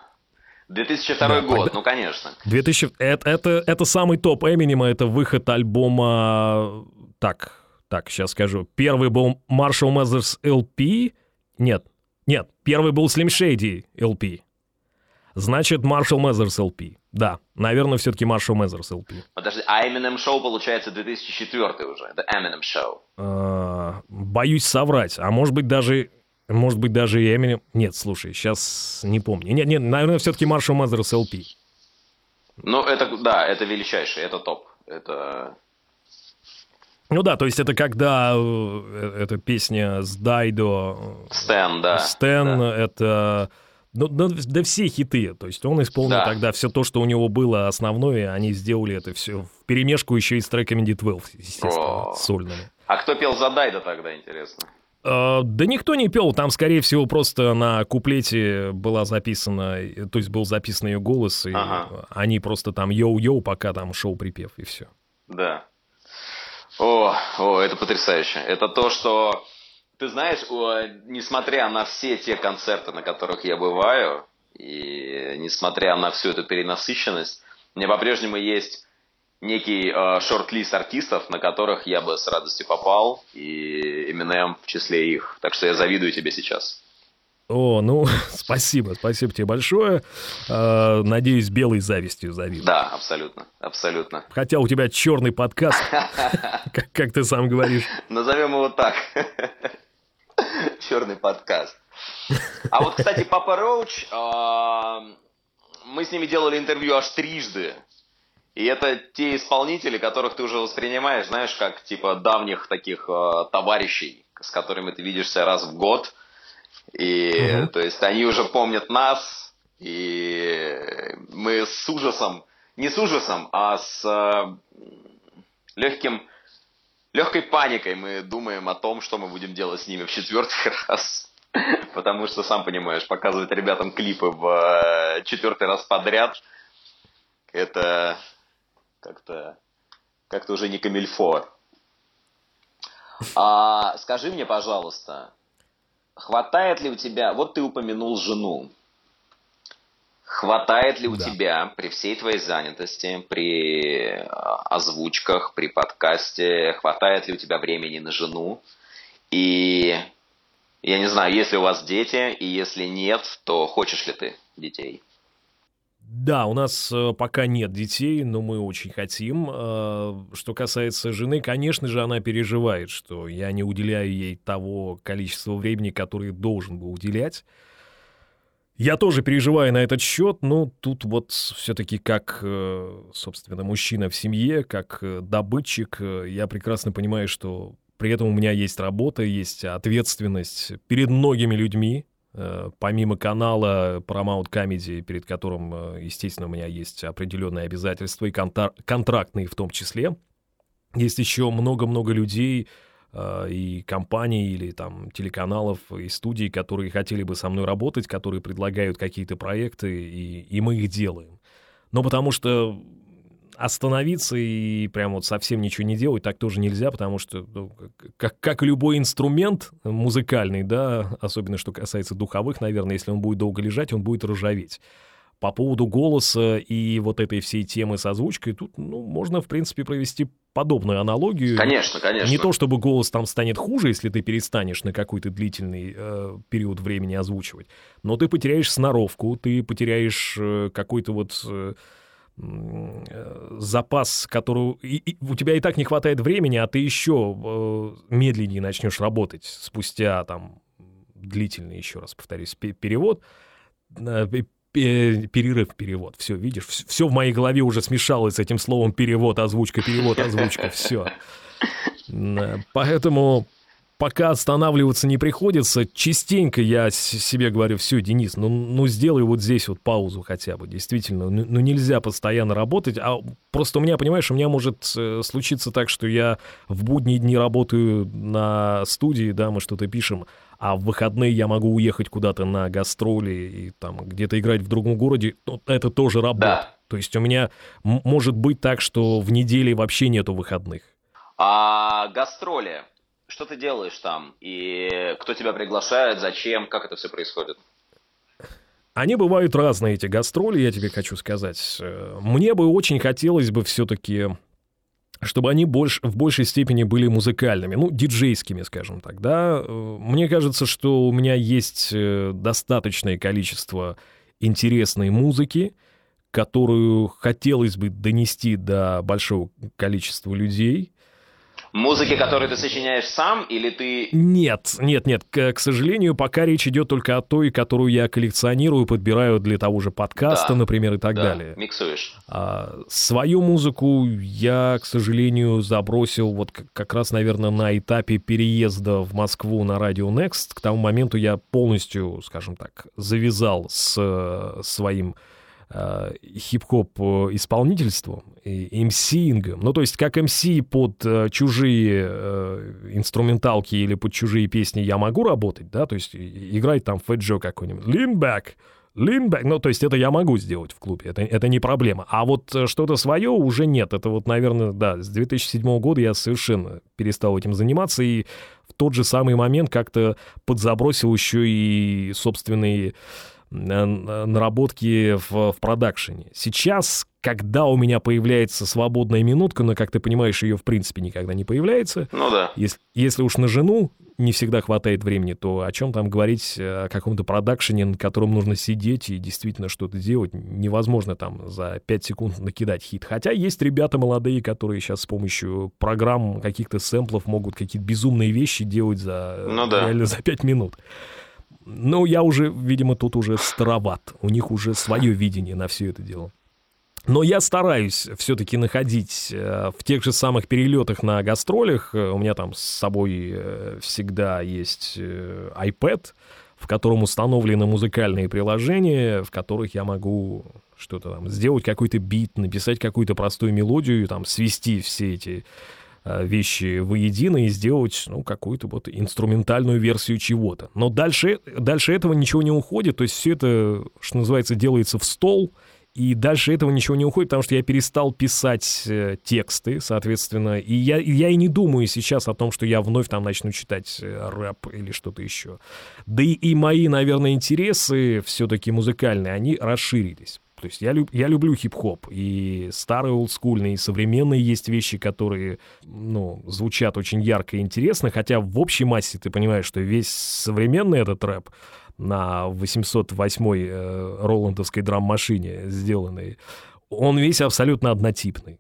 2002 Да, год, тогда- ну конечно. 2000... Это, это, это самый топ Эминема, это выход альбома... Так, так, сейчас скажу. Первый был Marshall Mathers LP. Нет, нет, первый был Slim Shady LP. Значит, Marshall Mathers LP. Да, наверное, все-таки Marshall Mathers LP. Подожди, а Eminem Show получается 2004 уже. The Eminem Show. А, боюсь соврать. А может быть даже... Может быть, даже и Eminem... Нет, слушай, сейчас не помню. Нет, нет, наверное, все-таки Marshall Mathers LP. Ну, это, да, это величайший, это топ. Это... Ну да, то есть это когда э, эта песня с Дайдо, Стэн, да. Стэн, да. это... Ну, да, да все хиты. То есть он исполнил Да. тогда все то, что у него было основное, они сделали это все в перемешку еще и с треками D12, естественно, О. сольными. А кто пел за Dido тогда, интересно? Э, Да никто не пел, там, скорее всего, просто на куплете была записана, то есть был записан ее голос, и Ага. они просто там йоу-йоу, пока там шел припев, и все. Да. О, о, это потрясающе. Это то, что... Ты знаешь, несмотря на все те концерты, на которых я бываю, и несмотря на всю эту перенасыщенность, у меня по-прежнему есть некий э, шорт-лист артистов, на которых я бы с радостью попал, и Eminem в числе их. Так что я завидую тебе сейчас. О, ну, спасибо, спасибо тебе большое. Э, Надеюсь, белой завистью завидую. Да, абсолютно, абсолютно. Хотя у тебя черный подкаст, как ты сам говоришь. Назовем его так. Черный подкаст. А вот, кстати, Папа Роуч, а, мы с ними делали интервью аж трижды. И это те исполнители, которых ты уже воспринимаешь, знаешь, как типа давних таких а, товарищей. с которыми ты видишься раз в год. И, угу. то есть, они уже помнят нас, и мы с ужасом, не с ужасом, а с э, легким, легкой паникой мы думаем о том, что мы будем делать с ними в четвертый раз. Потому что, сам понимаешь, показывать ребятам клипы в э, четвертый раз подряд, это как-то как-то уже не камильфо. А, скажи мне, пожалуйста, хватает ли у тебя, вот ты упомянул жену, хватает ли у да. тебя при всей твоей занятости, при а, озвучках, при подкасте, хватает ли у тебя времени на жену? И я не знаю, есть ли у вас дети, и если нет, то хочешь ли ты детей? Да, у нас э, пока нет детей, но мы очень хотим. Э, что касается жены, конечно же, она переживает, что я не уделяю ей того количества времени, которое должен был уделять. Я тоже переживаю на этот счет, но тут вот все-таки как, э, собственно, мужчина в семье, как добытчик, я прекрасно понимаю, что при этом у меня есть работа, есть ответственность перед многими людьми, Э, помимо канала Paramount Comedy, перед которым, э, естественно, у меня есть определенные обязательства, и контрактные в том числе, есть еще много-много людей э, и компаний, или там телеканалов, и студий, которые хотели бы со мной работать, которые предлагают какие-то проекты, и, и мы их делаем. Но потому что остановиться и прям вот совсем ничего не делать так тоже нельзя, потому что, ну, как, как любой инструмент музыкальный, да, особенно что касается духовых, наверное, если он будет долго лежать, он будет ржаветь. По поводу голоса и вот этой всей темы с озвучкой, тут, ну, можно, в принципе, провести подобную аналогию. Конечно, конечно. Не то, чтобы голос там станет хуже, если ты перестанешь на какой-то длительный э, период времени озвучивать, но ты потеряешь сноровку, ты потеряешь э, какой-то вот... Э, Э, запас, который... И, и, у тебя и так не хватает времени, а ты еще э, медленнее начнешь работать спустя там длительный, еще раз повторюсь, перевод, э, перерыв, перевод. Все, видишь, все в моей голове уже смешалось с этим словом перевод, озвучка, перевод, озвучка, все. Поэтому пока останавливаться не приходится, частенько я себе говорю, все, Денис, ну, ну сделай вот здесь вот паузу хотя бы, действительно, ну, ну нельзя постоянно работать, а просто у меня, понимаешь, у меня может э, случиться так, что я в будние дни работаю на студии, да, мы что-то пишем, а в выходные я могу уехать куда-то на гастроли и там где-то играть в другом городе, ну, это тоже работа. Да. То есть у меня может быть так, что в неделе вообще нету выходных. А гастроли, что ты делаешь там? И кто тебя приглашает? Зачем? Как это все происходит? Они бывают разные, эти гастроли, я тебе хочу сказать. Мне бы очень хотелось бы все-таки чтобы они больше, в большей степени были музыкальными, ну, диджейскими, скажем так, да. Мне кажется, что у меня есть э, достаточное количество интересной музыки, которую хотелось бы донести до большого количества людей, Музыки, которые ты сочиняешь сам, или ты... Нет, нет, нет. К, к сожалению, пока речь идет только о той, которую я коллекционирую, подбираю для того же подкаста, да, например, и так да, далее. миксуешь. А, свою музыку я, к сожалению, забросил вот как раз, наверное, на этапе переезда в Москву на Radio Next. К тому моменту я полностью, скажем так, завязал с э, своим э, хип-хоп э, исполнительством, МСингом. Ну, то есть, как МС под э, чужие э, инструменталки или под чужие песни я могу работать, да, то есть играть там Фэт Джо какой-нибудь, Lean Back, ну, то есть это я могу сделать в клубе, это, это не проблема. А вот э, что-то свое уже нет, это вот, наверное, да, с 2007 года я совершенно перестал этим заниматься, и в тот же самый момент как-то подзабросил еще и собственные наработки в, в продакшене. Сейчас, когда у меня появляется свободная минутка, но, как ты понимаешь, ее в принципе никогда не появляется. Ну да. Если, если уж на жену не всегда хватает времени, то о чем там говорить, о каком-то продакшене, на котором нужно сидеть и действительно что-то делать, невозможно там за 5 секунд накидать хит. Хотя есть ребята молодые, которые сейчас с помощью программ, каких-то сэмплов могут какие-то безумные вещи делать за, ну, да. реально за 5 минут. Ну, я уже, видимо, тут уже староват. У них уже свое видение на все это дело. Но я стараюсь все-таки находить э, в тех же самых перелетах на гастролях. э, У меня там с собой э, всегда есть iPad, в котором установлены музыкальные приложения, в которых я могу что-то там сделать, какой-то бит, написать какую-то простую мелодию, там свести все эти вещи воедино и сделать, ну, какую-то вот инструментальную версию чего-то. Но дальше, дальше этого ничего не уходит, то есть все это, что называется, делается в стол, и дальше этого ничего не уходит, потому что я перестал писать э, тексты, соответственно. И я, я и не думаю сейчас о том, что я вновь там начну читать э, рэп или что-то еще. Да и, и мои, наверное, интересы все-таки музыкальные, они расширились. То есть я, люб, я люблю хип-хоп, и старые олдскульные, и современные есть вещи, которые, ну, звучат очень ярко и интересно, хотя в общей массе ты понимаешь, что весь современный этот рэп, на 808-й э, роландовской драм-машине сделанной, он весь абсолютно однотипный.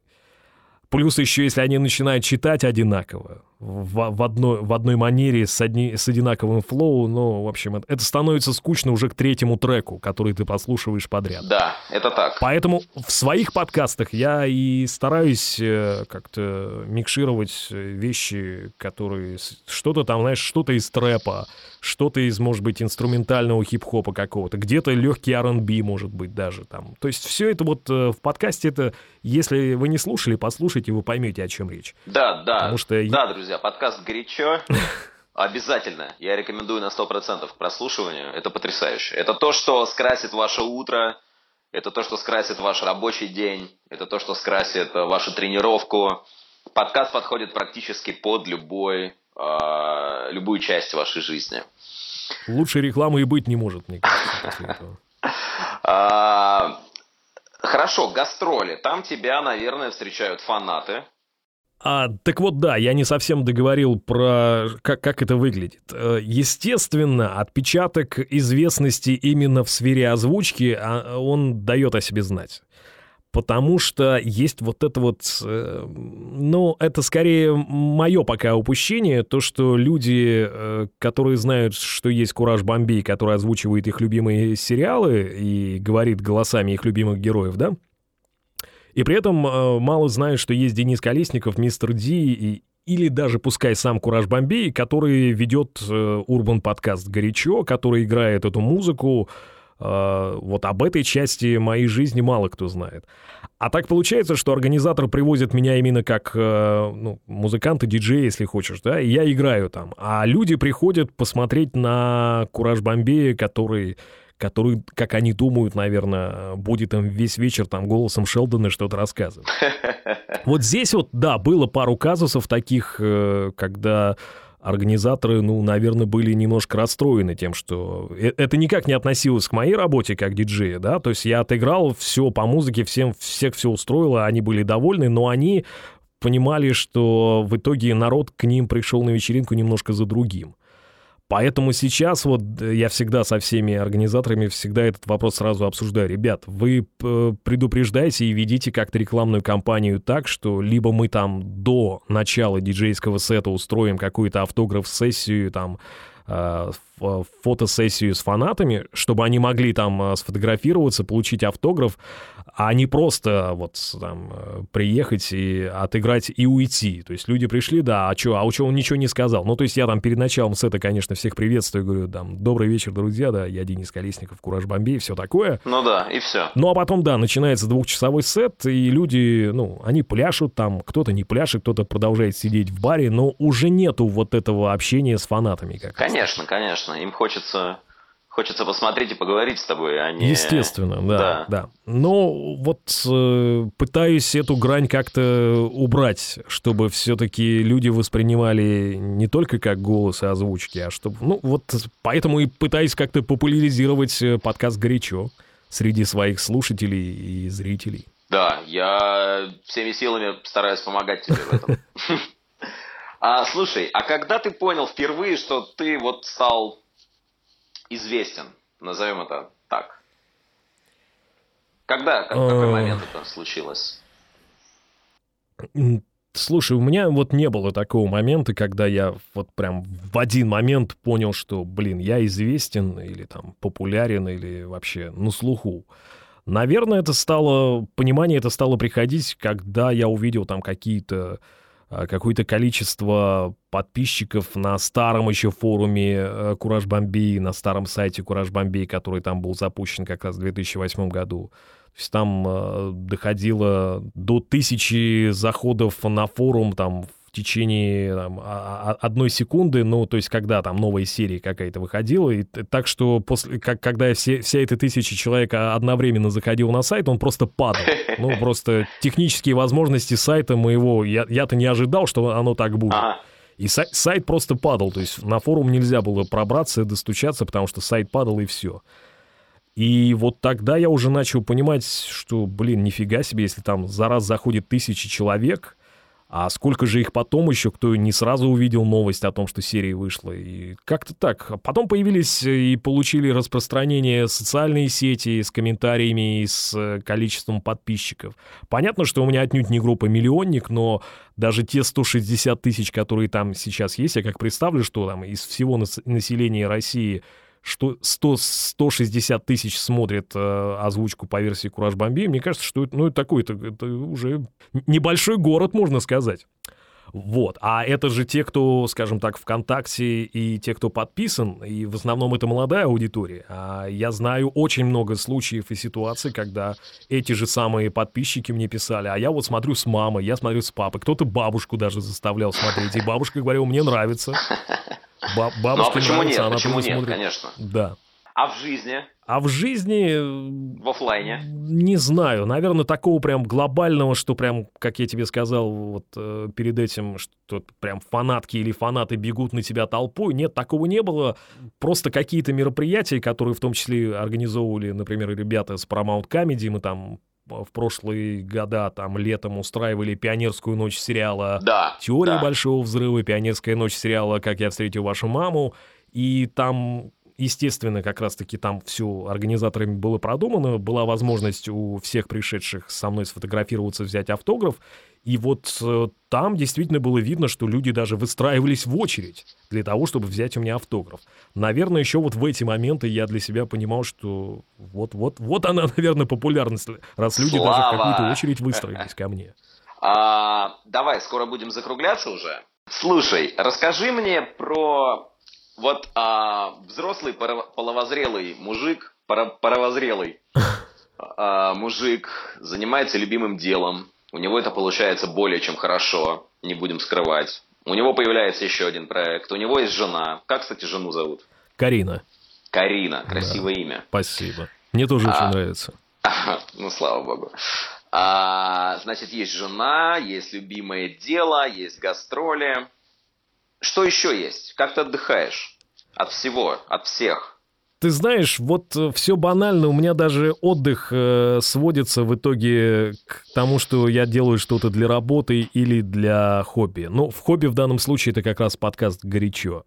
Плюс еще, если они начинают читать одинаково, в, в, одной, в одной манере, с, одни, с одинаковым флоу, ну, в общем, это, это становится скучно уже к третьему треку, который ты послушиваешь подряд. Да, это так. Поэтому в своих подкастах я и стараюсь э, как-то микшировать э, вещи, которые... Что-то там, знаешь, что-то из трэпа, что-то из, может быть, инструментального хип-хопа какого-то, где-то легкий R&B, может быть, даже там. То есть все это вот э, в подкасте, это, если вы не слушали, послушайте, вы поймете, о чем речь. Да, да. Потому что Да, друзья, подкаст «Горячо». Обязательно. Я рекомендую на 100% к прослушиванию. Это потрясающе. Это то, что скрасит ваше утро. Это то, что скрасит ваш рабочий день. Это то, что скрасит э, вашу тренировку. Подкаст подходит практически под любой, э, любую часть вашей жизни. Лучшей рекламы и быть не может, мне кажется. А, Хорошо, гастроли. Там тебя, наверное, встречают фанаты. А, так вот, да, я не совсем договорил про как, как это выглядит. Э, Естественно, отпечаток известности именно в сфере озвучки, а, он дает о себе знать. Потому что есть вот это вот, э, ну, это скорее мое пока упущение, то, что люди, э, которые знают, что есть Кураж Бомбей, который озвучивает их любимые сериалы и говорит голосами их любимых героев, да, и при этом э, мало знают, что есть Денис Колесников, Мистер Ди и или даже пускай сам Кураж Бомбей, который ведет э, урбан подкаст «Горячо», который играет эту музыку. Э, вот об этой части моей жизни мало кто знает. А так получается, что организатор привозит меня именно как э, ну, музыкант и если хочешь, да, и я играю там. А люди приходят посмотреть на Кураж Бомбея, который который, как они думают, наверное, будет им весь вечер там голосом Шелдона что-то рассказывать. Вот здесь вот, да, было пару казусов таких, э, когда организаторы, ну, наверное, были немножко расстроены тем, что э- это никак не относилось к моей работе как диджея, да, то есть я отыграл все по музыке, всем, всех все устроило, они были довольны, но они понимали, что в итоге народ к ним пришел на вечеринку немножко за другим. Поэтому сейчас вот э, я всегда со всеми организаторами всегда этот вопрос сразу обсуждаю. Ребят, вы э, предупреждайте и ведите как-то рекламную кампанию так, что либо мы там до начала диджейского сета устроим какую-то автограф-сессию, там, э, фотосессию с фанатами, чтобы они могли там сфотографироваться, получить автограф, а не просто вот там э, приехать и отыграть и уйти. То есть люди пришли, да, а что, а что он ничего не сказал? Ну, то есть я там перед началом сета, конечно, всех приветствую, говорю, там, добрый вечер, друзья, да, я Денис Колесников, Кураж Бомбей, все такое. Ну да, и все. Ну, а потом, да, начинается двухчасовой сет, и люди, ну, они пляшут там, кто-то не пляшет, кто-то продолжает сидеть в баре, но уже нету вот этого общения с фанатами. Как. Конечно, конечно. Им хочется, хочется посмотреть и поговорить с тобой, а не... Естественно, да, Да. да. Но вот э, пытаюсь эту грань как-то убрать, чтобы все-таки люди воспринимали не только как голос и озвучки, а чтобы, ну вот поэтому и пытаюсь как-то популяризировать э, подкаст горячо среди своих слушателей и зрителей. Да, я всеми силами стараюсь помогать тебе в этом. А слушай, а когда ты понял впервые, что ты вот стал известен, назовем это так? Когда, как- в какой А. момент это случилось? Слушай, у меня вот не было такого момента, когда я вот прям в один момент понял, что, блин, я известен или там популярен или вообще на слуху. Наверное, это стало, понимание это стало приходить, когда я увидел там какие-то а, какое-то количество подписчиков на старом еще форуме э, Кураж Бомбей, на старом сайте Кураж Бомбей, который там был запущен как раз в 2008 году. То есть там э, доходило до тысячи заходов на форум там течение там, одной секунды, ну, то есть когда там новая серия какая-то выходила, и так что после, как, когда все, вся эта тысяча человек одновременно заходил на сайт, он просто падал. Ну, просто технические возможности сайта моего, я, я-то не ожидал, что оно так будет. И сайт, сайт просто падал, то есть на форум нельзя было пробраться достучаться, потому что сайт падал и все. И вот тогда я уже начал понимать, что, блин, нифига себе, если там за раз заходит тысячи человек, а сколько же их потом еще, кто не сразу увидел новость о том, что серия вышла. И как-то так. Потом появились и получили распространение социальные сети с комментариями и с э, количеством подписчиков. Понятно, что у меня отнюдь не группа «Миллионник», но даже те 160 тысяч, которые там сейчас есть, я как представлю, что там из всего населения России что 100, 160 тысяч смотрят э, озвучку по версии Кураж Бомби, мне кажется, что это, ну, это такой, это, это уже небольшой город, можно сказать. Вот. А это же те, кто, скажем так, ВКонтакте и те, кто подписан, и в основном это молодая аудитория. А я знаю очень много случаев и ситуаций, когда эти же самые подписчики мне писали, а я вот смотрю с мамой, я смотрю с папой, кто-то бабушку даже заставлял смотреть, и бабушка говорила, мне нравится. Ба бабушке ну, а почему нравится, нет? Она почему нет, смотрит. конечно. Да. А в жизни? А в жизни... В офлайне? Не знаю. Наверное, такого прям глобального, что прям, как я тебе сказал вот э, перед этим, что прям фанатки или фанаты бегут на тебя толпой. Нет, такого не было. Просто какие-то мероприятия, которые в том числе организовывали, например, ребята с Paramount Comedy, мы там в прошлые года, там, летом устраивали пионерскую ночь сериала да, «Теория да. большого взрыва», пионерская ночь сериала «Как я встретил вашу маму», и там естественно, как раз-таки там все организаторами было продумано, была возможность у всех пришедших со мной сфотографироваться, взять автограф, и вот э, там действительно было видно, что люди даже выстраивались в очередь для того, чтобы взять у меня автограф. Наверное, еще вот в эти моменты я для себя понимал, что вот-вот вот она, наверное, популярность, раз люди Слава! даже в какую-то очередь выстроились ко мне. А, давай, скоро будем закругляться уже. Слушай, расскажи мне про вот а, взрослый половозрелый мужик, паровозрелый а, мужик занимается любимым делом, у него это получается более чем хорошо, не будем скрывать. У него появляется еще один проект. У него есть жена. Как, кстати, жену зовут? Карина. Карина. Красивое да, имя. Спасибо. Мне тоже а, очень нравится. ну, слава богу. А, значит, есть жена, есть любимое дело, есть гастроли. Что еще есть? Как ты отдыхаешь? От всего, от всех. Ты знаешь, вот э, все банально, у меня даже отдых э, сводится в итоге к тому, что я делаю что-то для работы или для хобби. Ну, в хобби в данном случае это как раз подкаст «Горячо».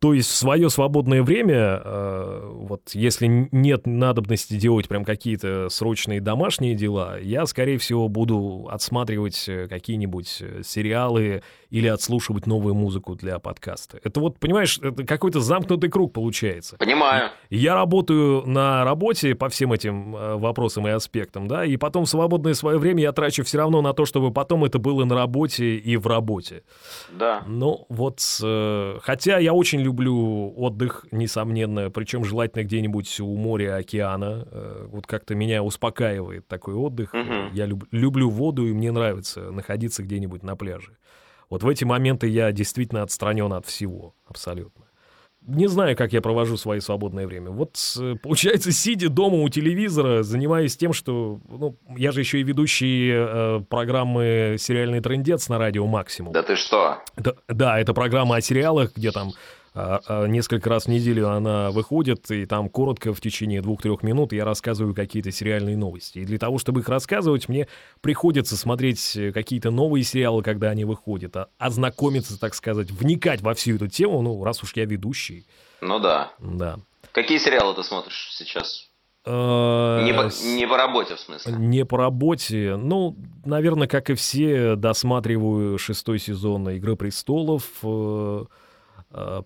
То есть в свое свободное время, э, вот если нет надобности делать прям какие-то срочные домашние дела, я, скорее всего, буду отсматривать э, какие-нибудь э, сериалы или отслушивать новую музыку для подкаста. Это вот, понимаешь, это какой-то замкнутый круг получается. Понимаю. Я работаю на работе по всем этим вопросам и аспектам, да, и потом в свободное свое время я трачу все равно на то, чтобы потом это было на работе и в работе. Да. Ну, вот, хотя я очень люблю люблю отдых, несомненно, причем желательно где-нибудь у моря, океана. Э, вот как-то меня успокаивает такой отдых. Угу. Я люб, люблю воду, и мне нравится находиться где-нибудь на пляже. Вот в эти моменты я действительно отстранен от всего, абсолютно. Не знаю, как я провожу свое свободное время. Вот, э, получается, сидя дома у телевизора, занимаюсь тем, что... Ну, я же еще и ведущий э, программы «Сериальный трендец» на радио «Максимум». Да ты что? Это, да, это программа о сериалах, где там несколько раз в неделю она выходит, и там коротко в течение двух-трех минут я рассказываю какие-то сериальные новости. И для того, чтобы их рассказывать, мне приходится смотреть э, какие-то новые сериалы, когда они выходят, а ознакомиться, так сказать, вникать во всю эту тему, ну, раз уж я ведущий. Ну да. Да. Какие сериалы ты смотришь сейчас? Э, не по, не по работе, в смысле? Не по работе. Ну, наверное, как и все, досматриваю шестой сезон «Игры престолов», Э,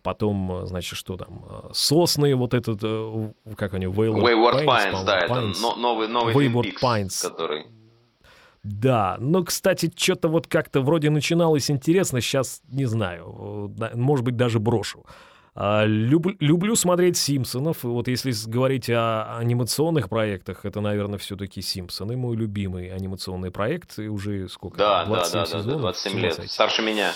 потом, значит, что там, э, сосны, вот этот, э, как они, Wayward, Wayward Pines, Pines да, Pines. это новый, новый Wayward Pines. который... Да, но, кстати, что-то вот как-то вроде начиналось интересно, сейчас не знаю, может быть, даже брошу. А, люб, люблю смотреть «Симпсонов». Вот если говорить о анимационных проектах, это, наверное, все-таки «Симпсоны». Мой любимый анимационный проект. И уже сколько? Да, 27 да, да, сезонов, да, 27 лет. Старше меня.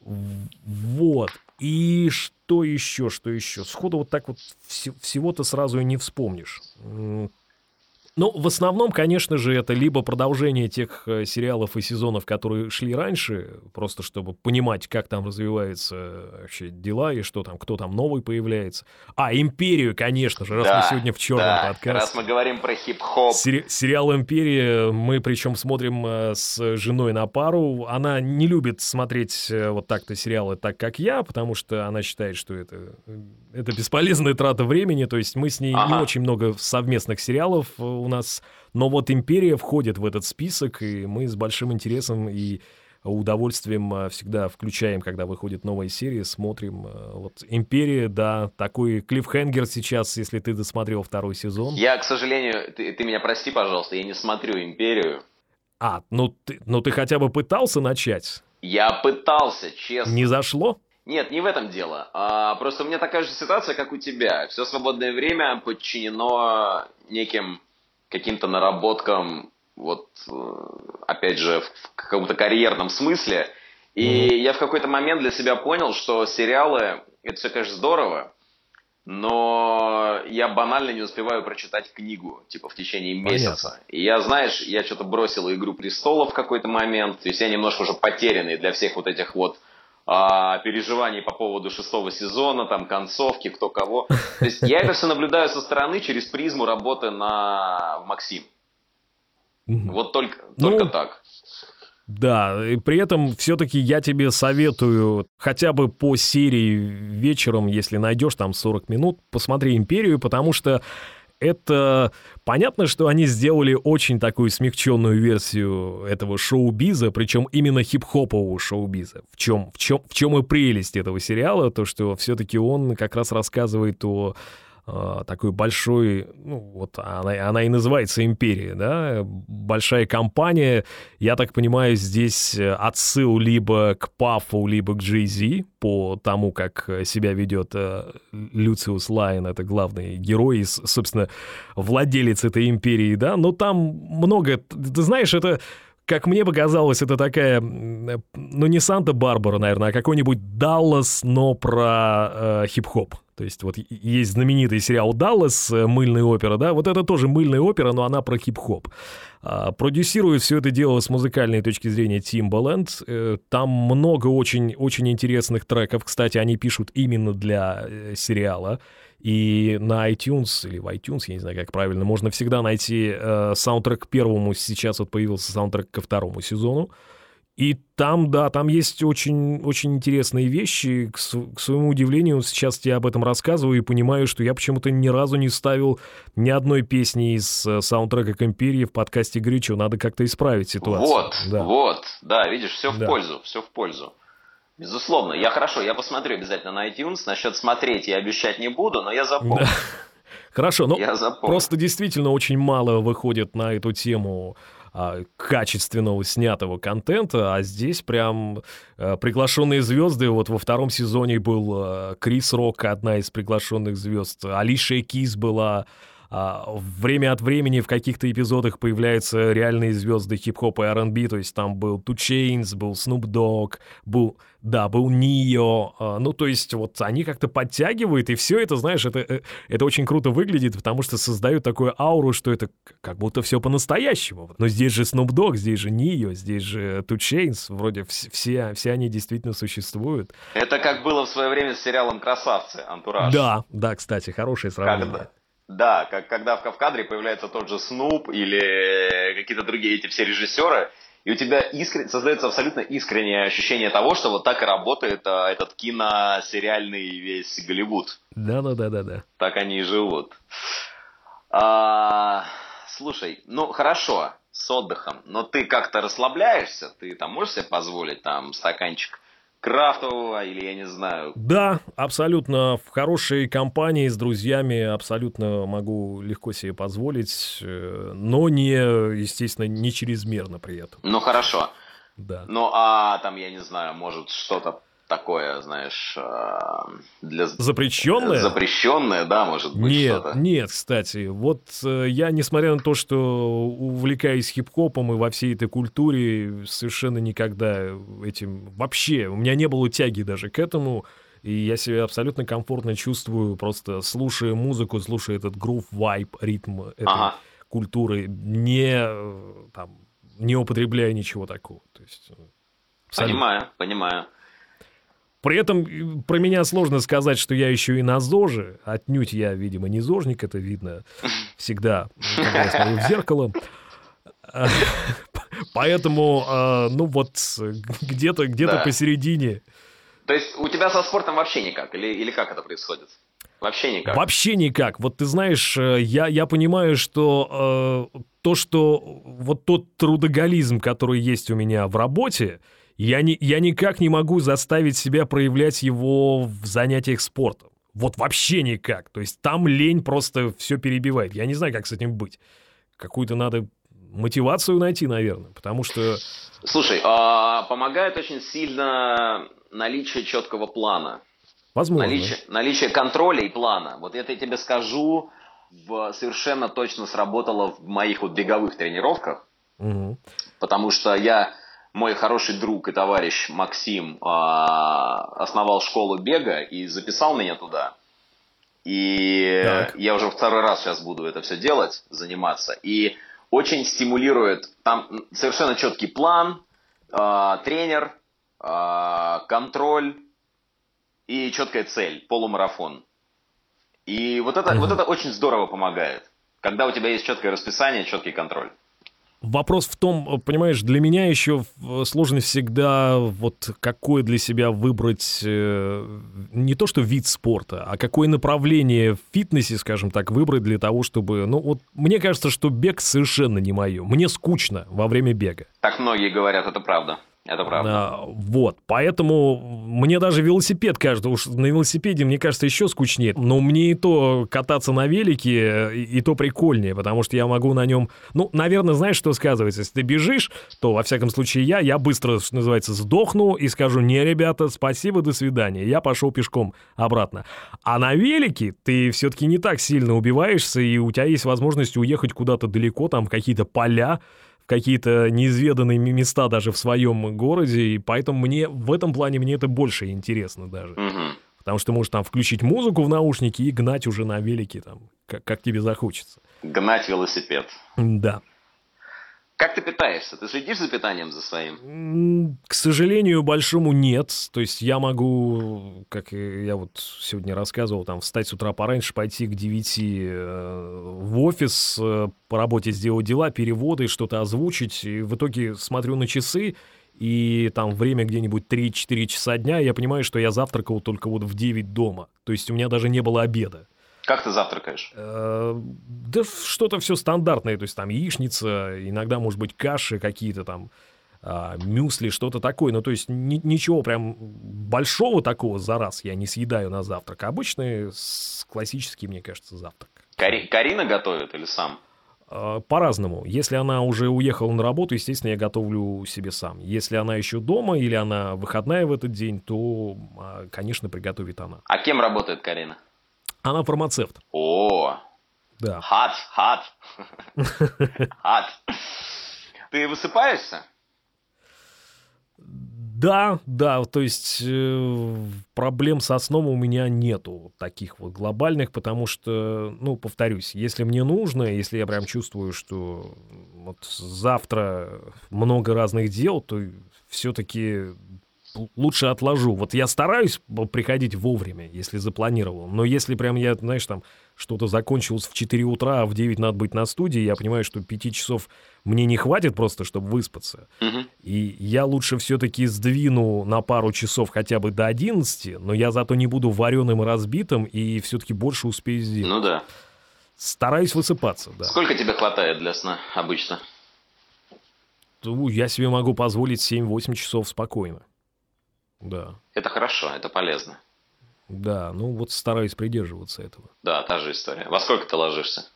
Вот. И что еще, что еще? Сходу вот так вот всего-то сразу и не вспомнишь. Ну, в основном, конечно же, это либо продолжение тех э, сериалов и сезонов, которые шли раньше, просто чтобы понимать, как там развиваются вообще дела и что там, кто там новый появляется. А, «Империю», конечно же, раз да, мы сегодня в черном да, подкасте. раз мы говорим про хип-хоп. Сери- сериал «Империя» мы причем смотрим э, с женой на пару. Она не любит смотреть э, вот так-то сериалы так, как я, потому что она считает, что это, это бесполезная трата времени, то есть мы с ней ага. не очень много совместных сериалов у нас. Но вот «Империя» входит в этот список, и мы с большим интересом и удовольствием а, всегда включаем, когда выходит новая серия, смотрим. А, вот «Империя», да, такой клиффхенгер сейчас, если ты досмотрел второй сезон. Я, к сожалению, ты, ты меня прости, пожалуйста, я не смотрю «Империю». А, ну ты, ну ты хотя бы пытался начать? Я пытался, честно. Не зашло? Нет, не в этом дело. А, просто у меня такая же ситуация, как у тебя. Все свободное время подчинено неким каким-то наработкам, вот, э, опять же, в каком-то карьерном смысле. И я в какой-то момент для себя понял, что сериалы, это все, конечно, здорово, но я банально не успеваю прочитать книгу, типа, в течение месяца. Понятно. И я, знаешь, я что-то бросил «Игру престолов» в какой-то момент, то есть я немножко уже потерянный для всех вот этих вот переживаний по поводу шестого сезона, там, концовки, кто кого. То есть я это все наблюдаю со стороны через призму работы на Максим. Вот только, ну, только так. Да, и при этом все-таки я тебе советую хотя бы по серии вечером, если найдешь там 40 минут, посмотри «Империю», потому что это понятно, что они сделали очень такую смягченную версию этого шоу-биза, причем именно хип-хопового шоу-биза. В чем, в, чем, в чем и прелесть этого сериала, то, что все-таки он как раз рассказывает о такой большой, ну вот она, она и называется «Империя», да, большая компания, я так понимаю, здесь отсыл либо к Пафу, либо к Джей по тому, как себя ведет э, Люциус Лайн, это главный герой собственно, владелец этой империи, да, но там много, ты знаешь, это как мне показалось, это такая, ну не Санта-Барбара, наверное, а какой-нибудь Даллас, но про э, хип-хоп. То есть вот есть знаменитый сериал «Даллас», э, мыльная опера, да, вот это тоже мыльная опера, но она про хип-хоп. А, продюсирует все это дело с музыкальной точки зрения Timbaland. Э, там много очень, очень интересных треков. Кстати, они пишут именно для э, сериала. И на iTunes или в iTunes, я не знаю, как правильно, можно всегда найти э, саундтрек к первому. Сейчас вот появился саундтрек ко второму сезону. И там, да, там есть очень, очень интересные вещи. К, к своему удивлению, сейчас я об этом рассказываю и понимаю, что я почему-то ни разу не ставил ни одной песни из э, саундтрека к «Империи» в подкасте «Горячо». Надо как-то исправить ситуацию. Вот, да. вот, да, видишь, все в да. пользу, все в пользу. Безусловно, я хорошо, я посмотрю обязательно на iTunes. Насчет смотреть я обещать не буду, но я запомню. Да. Хорошо, но просто действительно очень мало выходит на эту тему а, качественного снятого контента, а здесь прям а, приглашенные звезды. Вот во втором сезоне был а, Крис Рок, одна из приглашенных звезд, Алиша Кис была время от времени в каких-то эпизодах появляются реальные звезды хип-хопа и R&B, то есть там был Two Chainz, был Snoop Dogg, был, да, был Нио, а, ну, то есть вот они как-то подтягивают, и все это, знаешь, это, э, это очень круто выглядит, потому что создают такую ауру, что это как будто все по-настоящему. Но здесь же Snoop Dogg, здесь же Нио, здесь же Two Chainz, вроде все, все они действительно существуют. Это как было в свое время с сериалом «Красавцы», «Антураж». Да, да, кстати, хорошее сравнение. Когда? Да, как, когда в кадре появляется тот же Снуп или какие-то другие эти все режиссеры, и у тебя искрен... создается абсолютно искреннее ощущение того, что вот так и работает а, этот киносериальный весь Голливуд. Да-да-да-да-да. Так они и живут. А, слушай, ну хорошо, с отдыхом, но ты как-то расслабляешься, ты там можешь себе позволить там стаканчик крафтового или я не знаю. Да, абсолютно в хорошей компании с друзьями абсолютно могу легко себе позволить, э, но не, естественно, не чрезмерно при этом. Ну хорошо. Да. Ну а там, я не знаю, может что-то такое, знаешь, э, для... Запрещенное? Запрещенное, да, может быть, Нет, что-то. нет, кстати. Вот э, я, несмотря на то, что увлекаюсь хип-хопом и во всей этой культуре, совершенно никогда этим... Вообще, у меня не было тяги даже к этому, и я себя абсолютно комфортно чувствую, просто слушая музыку, слушая этот грув, вайб, ритм этой Ага. культуры, не, э, там, не употребляя ничего такого. То есть, э, абсолютно. Понимаю, понимаю. При этом э, про меня сложно сказать, что я еще и на ЗОЖе. Отнюдь я, видимо, не ЗОЖник, это видно всегда, когда я смотрю в зеркало. Поэтому, а, ну вот, где-то где Да. посередине. То есть у тебя со спортом вообще никак? Или, или как это происходит? Вообще никак. Вообще никак. Вот ты знаешь, э, я, я понимаю, что э, то, что вот тот трудоголизм, который есть у меня в работе, я, не, я никак не могу заставить себя проявлять его в занятиях спортом. Вот вообще никак. То есть там лень просто все перебивает. Я не знаю, как с этим быть. Какую-то надо мотивацию найти, наверное, потому что... Слушай, а, помогает очень сильно наличие четкого плана. Возможно. Наличие, наличие контроля и плана. Вот это я тебе скажу, в, совершенно точно сработало в моих вот беговых тренировках, Мгм. потому что я, мой хороший друг и товарищ Максим а, основал школу бега и записал меня туда. И Так. я уже второй раз сейчас буду это все делать, заниматься. И очень стимулирует, там совершенно четкий план, а, тренер, а, контроль и четкая цель, полумарафон. И вот это, Мгм. вот это очень здорово помогает, когда у тебя есть четкое расписание, четкий контроль. Вопрос в том, понимаешь, для меня еще в- сложно всегда вот какое для себя выбрать э, не то что вид спорта, а какое направление в фитнесе, скажем так, выбрать для того, чтобы... Ну вот мне кажется, что бег совершенно не мое. Мне скучно во время бега. Так многие говорят, это правда. Это правда. А, вот, поэтому мне даже велосипед кажется, уж на велосипеде, мне кажется, еще скучнее. Но мне и то кататься на велике, и, и то прикольнее, потому что я могу на нем... Ну, наверное, знаешь, что сказывается? Если ты бежишь, то, во всяком случае, я, я быстро, что называется, сдохну и скажу, не, ребята, спасибо, до свидания. Я пошел пешком обратно. А на велике ты все-таки не так сильно убиваешься, и у тебя есть возможность уехать куда-то далеко, там, в какие-то поля, какие-то неизведанные места даже в своем городе, и поэтому мне в этом плане мне это больше интересно даже. Потому что ты можешь там включить музыку в наушники и гнать уже на велике, там, как, как тебе захочется. Гнать велосипед. Да. Как ты питаешься? Ты следишь за питанием за своим? К сожалению, большому нет. То есть я могу, как я вот сегодня рассказывал, там встать с утра пораньше, пойти к 9 э, в офис, э, по работе сделать дела, переводы, что-то озвучить. И в итоге смотрю на часы, и там время где-нибудь 3-4 часа дня, и я понимаю, что я завтракал только вот в 9 дома. То есть у меня даже не было обеда. Как ты завтракаешь? Э, Да что-то все стандартное, то есть там яичница, иногда, может быть, каши какие-то там, а, мюсли, что-то такое. Ну, то есть ни- ничего прям большого такого за раз я не съедаю на завтрак. Обычный классический, мне кажется, завтрак. Кари- Карина готовит или сам? А, По-разному. Если она уже уехала на работу, естественно, я готовлю себе сам. Если она еще дома или она выходная в этот день, то, а, конечно, приготовит она. А кем работает Карина? Она фармацевт, О, да. хат, хат. Хат. Ты высыпаешься? Да, да, то есть э, проблем со сном у меня нету таких вот глобальных, потому что, ну, повторюсь, если мне нужно, если я прям чувствую, что вот завтра много разных дел, то все-таки лучше отложу. Вот я стараюсь приходить вовремя, если запланировал, но если прям я, знаешь, там что-то закончилось в 4 утра, а в 9 надо быть на студии, я понимаю, что 5 часов мне не хватит просто, чтобы выспаться. Мгм. И я лучше все-таки сдвину на пару часов хотя бы до 11, но я зато не буду вареным и разбитым и все-таки больше успею сделать. Ну да. Стараюсь высыпаться, да. Сколько тебе хватает для сна обычно? Ну, Я себе могу позволить 7-8 часов спокойно. Да. Это хорошо, это полезно. Да, ну вот стараюсь придерживаться этого. Да, та же история. Во сколько ты ложишься?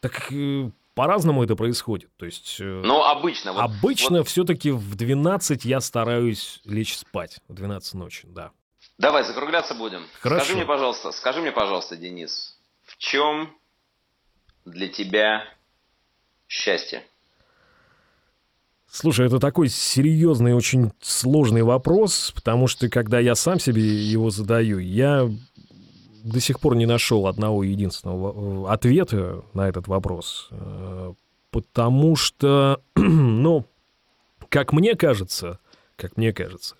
Так э, по-разному это происходит. То есть... Э, ну, обычно. Вот, обычно вот... все-таки в 12 я стараюсь лечь спать. В 12 ночи, да. Давай, закругляться будем. Хорошо. Скажи мне, пожалуйста, скажи мне, пожалуйста, Денис, в чем для тебя счастье? Слушай, это такой серьезный, очень сложный вопрос, потому что когда я сам себе его задаю, я до сих пор не нашел одного единственного ответа на этот вопрос. Э, потому что, ну, как мне кажется, как мне кажется,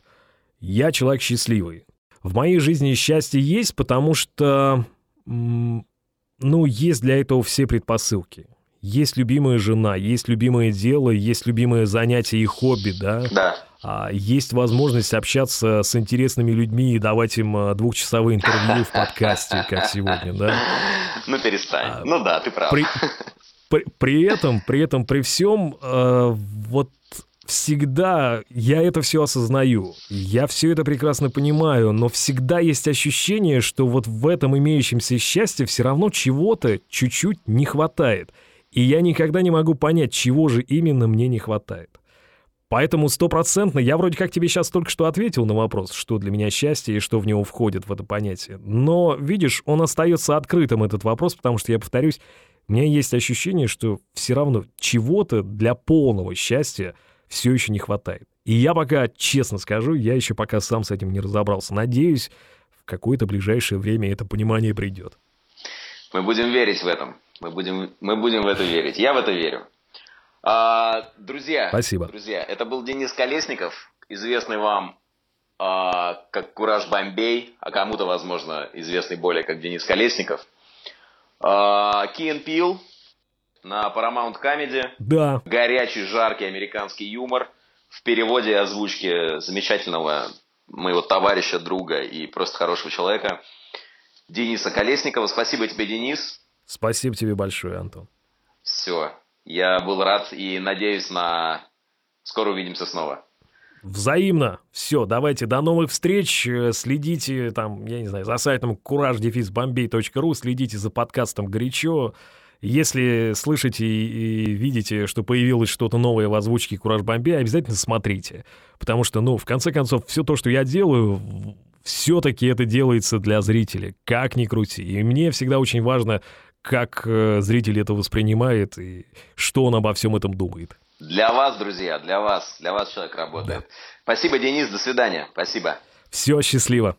я человек счастливый. В моей жизни счастье есть, потому что, ну, есть для этого все предпосылки есть любимая жена, есть любимое дело, есть любимое занятие и хобби, да? Да. А, есть возможность общаться с интересными людьми и давать им а, двухчасовые интервью в подкасте, как сегодня, да? Ну, перестань. А, ну да, ты прав. При, при, при этом, при этом, при всем, э, вот всегда я это все осознаю, я все это прекрасно понимаю, но всегда есть ощущение, что вот в этом имеющемся счастье все равно чего-то чуть-чуть не хватает – и я никогда не могу понять, чего же именно мне не хватает. Поэтому стопроцентно я вроде как тебе сейчас только что ответил на вопрос, что для меня счастье и что в него входит в это понятие. Но, видишь, он остается открытым, этот вопрос, потому что, я повторюсь, у меня есть ощущение, что все равно чего-то для полного счастья все еще не хватает. И я пока, честно скажу, я еще пока сам с этим не разобрался. Надеюсь, в какое-то ближайшее время это понимание придет. Мы будем верить в этом. Мы будем, мы будем в это верить. Я в это верю. А, друзья, Спасибо. друзья, это был Денис Колесников, известный вам а, как Кураж Бомбей, а кому-то, возможно, известный более как Денис Колесников. А, Пил на Paramount Comedy. Да. Горячий, жаркий американский юмор в переводе и озвучке замечательного моего товарища, друга и просто хорошего человека Дениса Колесникова. Спасибо тебе, Денис. Спасибо тебе большое, Антон. Все. Я был рад и надеюсь на... Скоро увидимся снова. Взаимно. Все, давайте, до новых встреч. Следите там, я не знаю, за сайтом courage следите за подкастом «Горячо». Если слышите и видите, что появилось что-то новое в озвучке «Кураж Бомбей», обязательно смотрите. Потому что, ну, в конце концов, все то, что я делаю, все-таки это делается для зрителя, как ни крути. И мне всегда очень важно, как э, зритель это воспринимает и что он обо всем этом думает. Для вас, друзья, для вас, для вас человек работает. Да. Спасибо, Денис, до свидания. Спасибо. Все, счастливо.